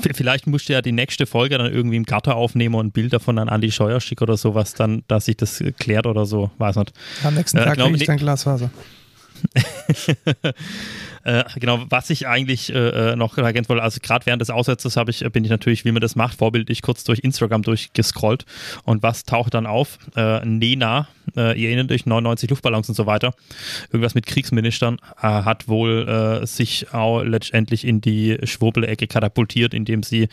Vielleicht musst du ja die nächste Folge dann irgendwie im Gatter aufnehmen und Bilder Bild davon an Andi Scheuer schicken oder sowas, dann, dass sich das klärt oder so, weiß nicht. Am nächsten äh, Tag äh, kriege ich dann Glasfaser. äh, genau, was ich eigentlich äh, äh noch ergänzen wollte, also gerade während des Aussetzers habe ich, bin ich natürlich, wie man das macht, vorbildlich kurz durch Instagram durchgescrollt und was taucht dann auf? Äh, Nena, äh, ihr erinnert euch, 99 Luftballons und so weiter, irgendwas mit Kriegsministern, äh, hat wohl sich auch letztendlich in die Schwurbelecke katapultiert, indem sie,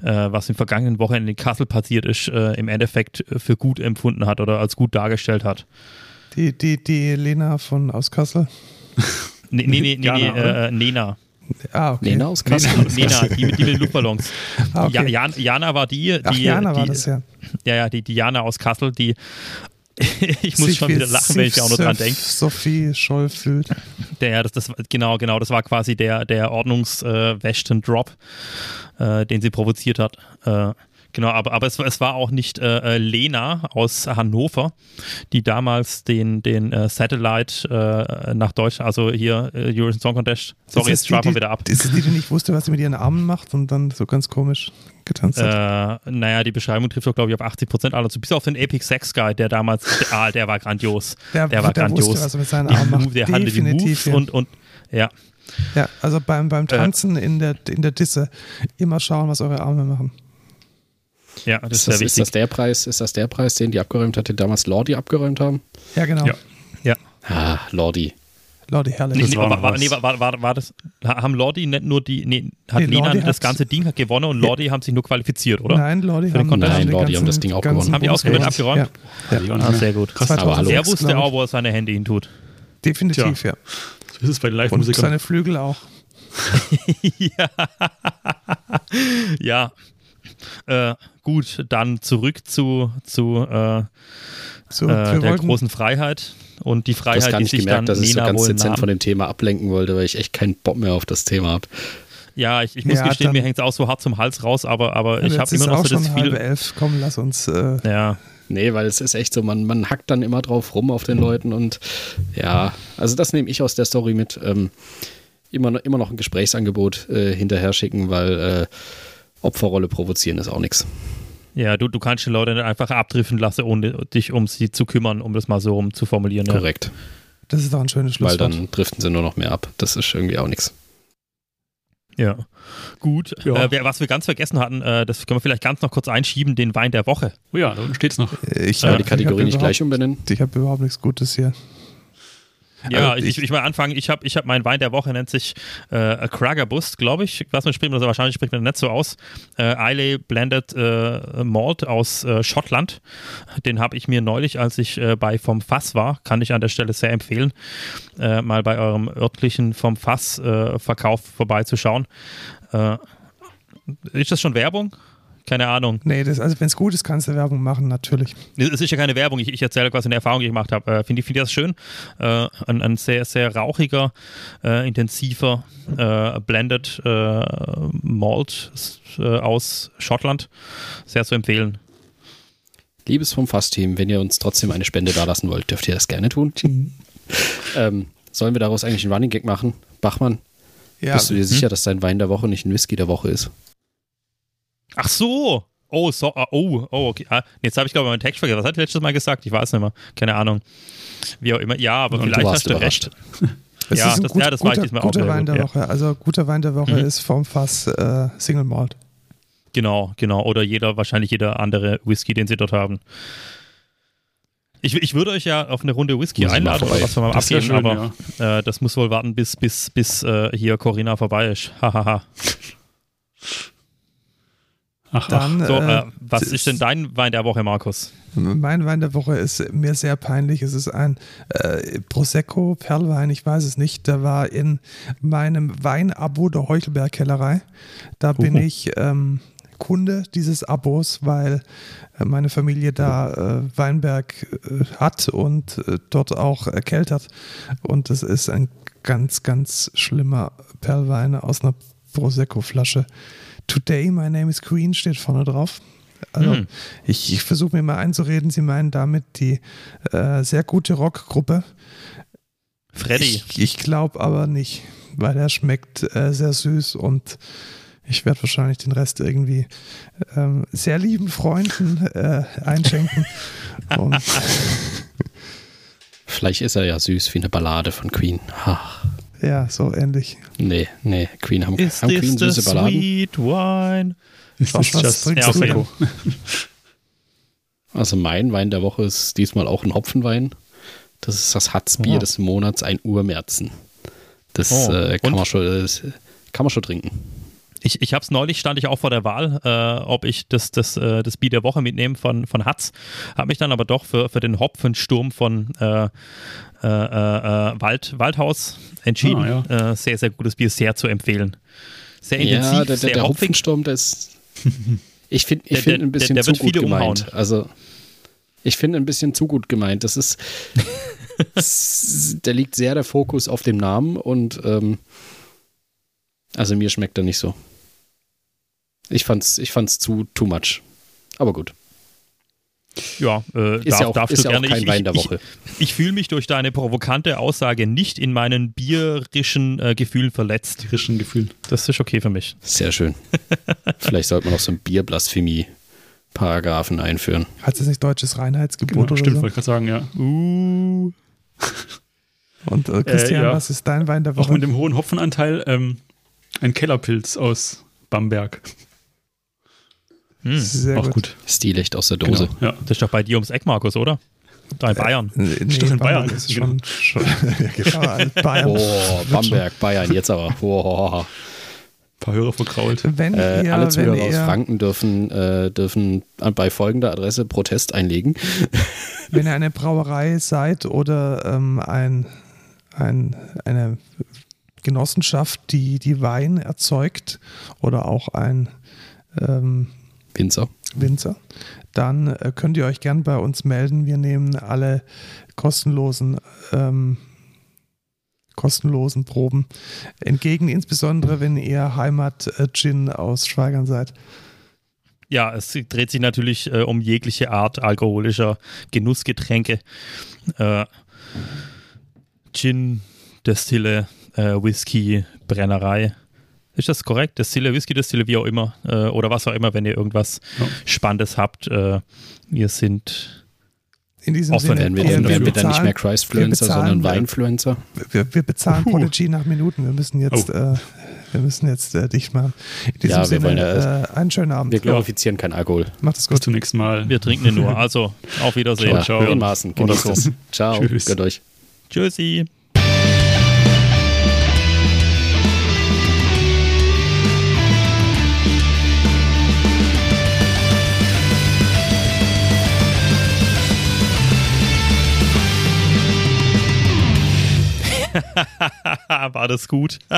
was im vergangenen Wochenende in Kassel passiert ist, im Endeffekt für gut empfunden hat oder als gut dargestellt hat. Die, die, die Lena von aus Kassel. nee, nee, nee, nee, nee äh, Nena. Ah, okay. Nena aus Kassel. Nena, die, mit, den Luftballons. Ah, okay. Jan, Jana war die. die Ach, Jana die, war das, ja. Ja, ja, die, die Jana aus Kassel, die ich muss Sich schon wieder lachen, wenn ich auch nur dran denke. Sophie Scholl fühlt. Der, das, das, genau, genau, das war quasi der, der Ordnungswächten-Drop, äh, äh, den sie provoziert hat. Äh, Genau, aber, aber es, es war auch nicht äh, äh, Lena aus Hannover, die damals den, den äh, Satellite äh, nach Deutschland, also hier äh, Eurovision Song Contest, sorry, jetzt schreiben wir wieder ab. Ist es die, die nicht wusste, was sie mit ihren Armen macht und dann so ganz komisch getanzt hat? Äh, naja, die Beschreibung trifft doch, glaube ich, auf 80 Prozent aller zu. Bis auf den Epic Sex Guy, der damals, ah, der war grandios. Der, der war der grandios. Wusste, was er mit seinen Armen macht. Der hatte die Moves ja. und, und ja. Ja, also beim, beim Tanzen in, der, in der Disse immer schauen, was eure Arme machen. Ja, das ist, ist, das, ist das der Preis, ist das der Preis, den die abgeräumt hat, den damals Lordi abgeräumt haben? Ja, genau. Ja. ja. Ah, Lordi. Lordi, herrlich. Nee, nee, war, war, nee, war, war, war, das, haben Lordi nicht nur die, nee, hat nee, Lena das ganze Ding gewonnen und Lordi haben sich nur qualifiziert, oder? Nein, Lordi haben, nein, Lordi haben das Ding auch gewonnen. Haben die ausgewählt, abgeräumt? Ja. ja. Ah, sehr gut. Krass, aber hallo. Der wusste auch, wo er seine Hände hin tut. Definitiv, Tja. ja. So ist es bei den Live-Musikern. Und seine Flügel auch. ja. ja. Äh, gut, dann zurück zu, zu, äh, so, äh, der großen Freiheit und die Freiheit, das die sich gemerkt, dann dass ich so ganz dezent von dem Thema ablenken wollte, weil ich echt keinen Bock mehr auf das Thema habe. Ja, ich, ich muss ja, gestehen, mir hängt es auch so hart zum Hals raus, aber, aber ich habe immer noch so das Gefühl. elf, komm, lass uns. Äh ja. Nee, weil es ist echt so, man, man hackt dann immer drauf rum auf den Leuten und ja, also das nehme ich aus der Story mit. Ähm, immer, immer noch ein Gesprächsangebot äh, hinterher schicken, weil äh, Opferrolle provozieren ist auch nichts. Ja, du, du kannst die Leute nicht einfach abdriften lassen, ohne dich um sie zu kümmern, um das mal so rum zu formulieren. Ja. Korrekt. Das ist doch ein schönes Weil Schlusswort. dann driften sie nur noch mehr ab. Das ist irgendwie auch nichts. Ja. Gut. Ja. Äh, wer- was wir ganz vergessen hatten, äh, das können wir vielleicht ganz noch kurz einschieben, den Wein der Woche. Oh ja, da unten steht es noch. ich Sollen wir die Kategorie ich nicht gleich umbenennen? Ich habe überhaupt nichts Gutes hier. Ja, Also ich, ich, mal anfangen. Ich habe ich hab meinen Wein der Woche, nennt sich äh, Kragerbust, glaube ich. Was man spricht, also wahrscheinlich spricht man nicht so aus. Äh, Islay Blended äh, Malt aus äh, Schottland. Den habe ich mir neulich, als ich äh, bei Vom Fass war, kann ich an der Stelle sehr empfehlen, äh, mal bei eurem örtlichen Vom Fass äh, Verkauf vorbeizuschauen. Äh, ist das schon Werbung? Keine Ahnung. Nee, das, also wenn es gut ist, kannst du Werbung machen, natürlich. Es ist ja keine Werbung, ich, ich erzähle quasi eine Erfahrung, die ich gemacht habe. Äh, Finde ich, find das schön. Äh, ein, ein sehr, sehr rauchiger, äh, intensiver äh, Blended äh, Malt äh, aus Schottland. Sehr zu empfehlen. Liebes vom Fass-Team, wenn ihr uns trotzdem eine Spende dalassen wollt, dürft ihr das gerne tun. ähm, sollen wir daraus eigentlich einen Running Gag machen? Bachmann, Ja, bist du dir sicher, dass dein Wein der Woche nicht ein Whisky der Woche ist? Ach so! Oh, so, ah, oh, oh, okay. Ah, jetzt habe ich glaube ich meinen Text vergessen. Was hat ich letztes Mal gesagt? Ich weiß nicht mehr. Keine Ahnung. Wie auch immer. Ja, aber Und du vielleicht warst hast du recht. es ja, ist ein das- gut, ja, das war ich guter, diesmal auch guter sehr Wein gut, der ja. Woche. Also guter Wein der Woche Mhm. ist vom Fass äh, Single Malt. Genau, genau. Oder jeder, wahrscheinlich jeder andere Whisky, den sie dort haben. Ich, ich würde euch ja auf eine Runde Whisky Muss einladen oder was wir mal Das abgeben, schön, aber äh, das muss wohl warten, bis, bis, bis äh, hier Corinna vorbei ist. Hahaha. Ach, ach. Dann, so, äh, äh, was ist denn dein Wein der Woche, Markus? Mein Wein der Woche ist mir sehr peinlich. Es ist ein äh, Prosecco Perlwein, ich weiß es nicht. Der war in meinem Weinabo der Heuchelberg Kellerei. Da bin ich ähm, Kunde dieses Abos, weil äh, meine Familie da äh, Weinberg äh, hat und dort auch erkältert. Und es ist ein ganz, ganz schlimmer Perlwein aus einer Prosecco-Flasche. Today, my name is Queen steht vorne drauf. Also Hm. ich, ich versuche mir mal einzureden, Sie meinen damit die äh, sehr gute Rockgruppe. Freddy. Ich, ich glaube aber nicht, weil er schmeckt äh, sehr süß und ich werde wahrscheinlich den Rest irgendwie ähm, sehr lieben Freunden äh, einschenken. Vielleicht ist er ja süß wie eine Ballade von Queen. Ach, ja, so ähnlich. nee, nee, Queen haben, Is haben Queen süße Balladen. sweet wine? Ist Was- das was just trinkst du Prosecco? Also mein Wein der Woche ist diesmal auch ein Hopfenwein. Das ist das Hatzbier Oh. des Monats, ein Urmärzen. Das Oh, äh, kann, und? man schon, das kann man schon trinken. Ich, ich habe es neulich, stand ich auch vor der Wahl, äh, ob ich das, das, äh, das Bier der Woche mitnehme von, von Hatz. Habe mich dann aber doch für, für den Hopfensturm von äh, äh, äh, Wald, Waldhaus entschieden. Ah, äh, sehr, sehr gutes Bier, sehr zu empfehlen. Sehr intensiv, Ja, der, der, sehr der. Hopfensturm, der ist. Ich finde ich Der- find der- ein bisschen der zu wird gut viele gemeint. umhauen. Also, ich finde ein bisschen zu gut gemeint. Das ist. der liegt sehr der Fokus auf dem Namen und. Ähm, also, mir schmeckt er nicht so. Ich fand's, ich fand's zu too much. Aber gut. Ja, äh, Ist darf, ja auch, darfst ist du ja auch gerne. kein ich, Wein der ich, Woche. Ich, ich fühle mich durch deine provokante Aussage nicht in meinen bierischen äh, Gefühlen verletzt. Tierischen Gefühl. Das ist okay für mich. Sehr schön. Vielleicht sollte man noch so einen Bierblasphemie-Paragraphen einführen. Hat es nicht deutsches Reinheitsgebot Genau, oder stimmt, so? wollte ich gerade sagen, ja. Uh. Und äh, Christian, Äh, ja. was ist dein Wein der Auch Woche? mit dem hohen Hopfenanteil ähm, ein Kellerpilz aus Bamberg. Hm. Sehr Auch gut. Stilecht aus der Dose. Genau, ja. Das ist doch bei dir ums Eck, Markus, oder? Da in Bayern. Nee, nee, Stimmt, in Bayern, ist genau. schon, schon genau, Bayern. Oh, Bamberg, Bayern, jetzt aber. Oh. Ein paar Hörer verkrault. Wenn Äh, ihr, alle wenn Zuhörer aus Franken dürfen, äh, dürfen bei folgender Adresse Protest einlegen. wenn ihr eine Brauerei seid oder ähm, ein, ein, eine Genossenschaft, die, die Wein erzeugt oder auch ein ähm, Winzer. Winzer, dann äh, könnt ihr euch gern bei uns melden. Wir nehmen alle kostenlosen, ähm, kostenlosen Proben entgegen, insbesondere wenn ihr Heimat-Gin aus Schweigern seid. Ja, es dreht sich natürlich äh, um jegliche Art alkoholischer Genussgetränke. Äh, Gin, Destille, äh, Whisky, Brennerei. Ist das korrekt? Destille, Whisky, Destille, wie auch immer. Äh, oder was auch immer, wenn ihr irgendwas Ja. Spannendes habt. Äh, wir sind. In diesem Offen Sinne, Werden wir, wir, dann, wir, werden wir dann nicht bezahlen, mehr Christfluencer, bezahlen, sondern äh, Weinfluencer? wir, wir bezahlen Puh. Prodigy nach Minuten. Wir müssen jetzt, Oh. äh, wir müssen jetzt äh, dicht machen. In diesem Ja, wir Sinne, wollen ja- äh, einen schönen Abend. Wir glorifizieren keinen Alkohol. Macht es Bis gut. zum nächsten Mal. Wir trinken ihn nur. Also, auf Wiedersehen. Ja, ciao. In Maßen. Es. Ciao. Tschüss. Gott euch. Tschüssi. War das gut?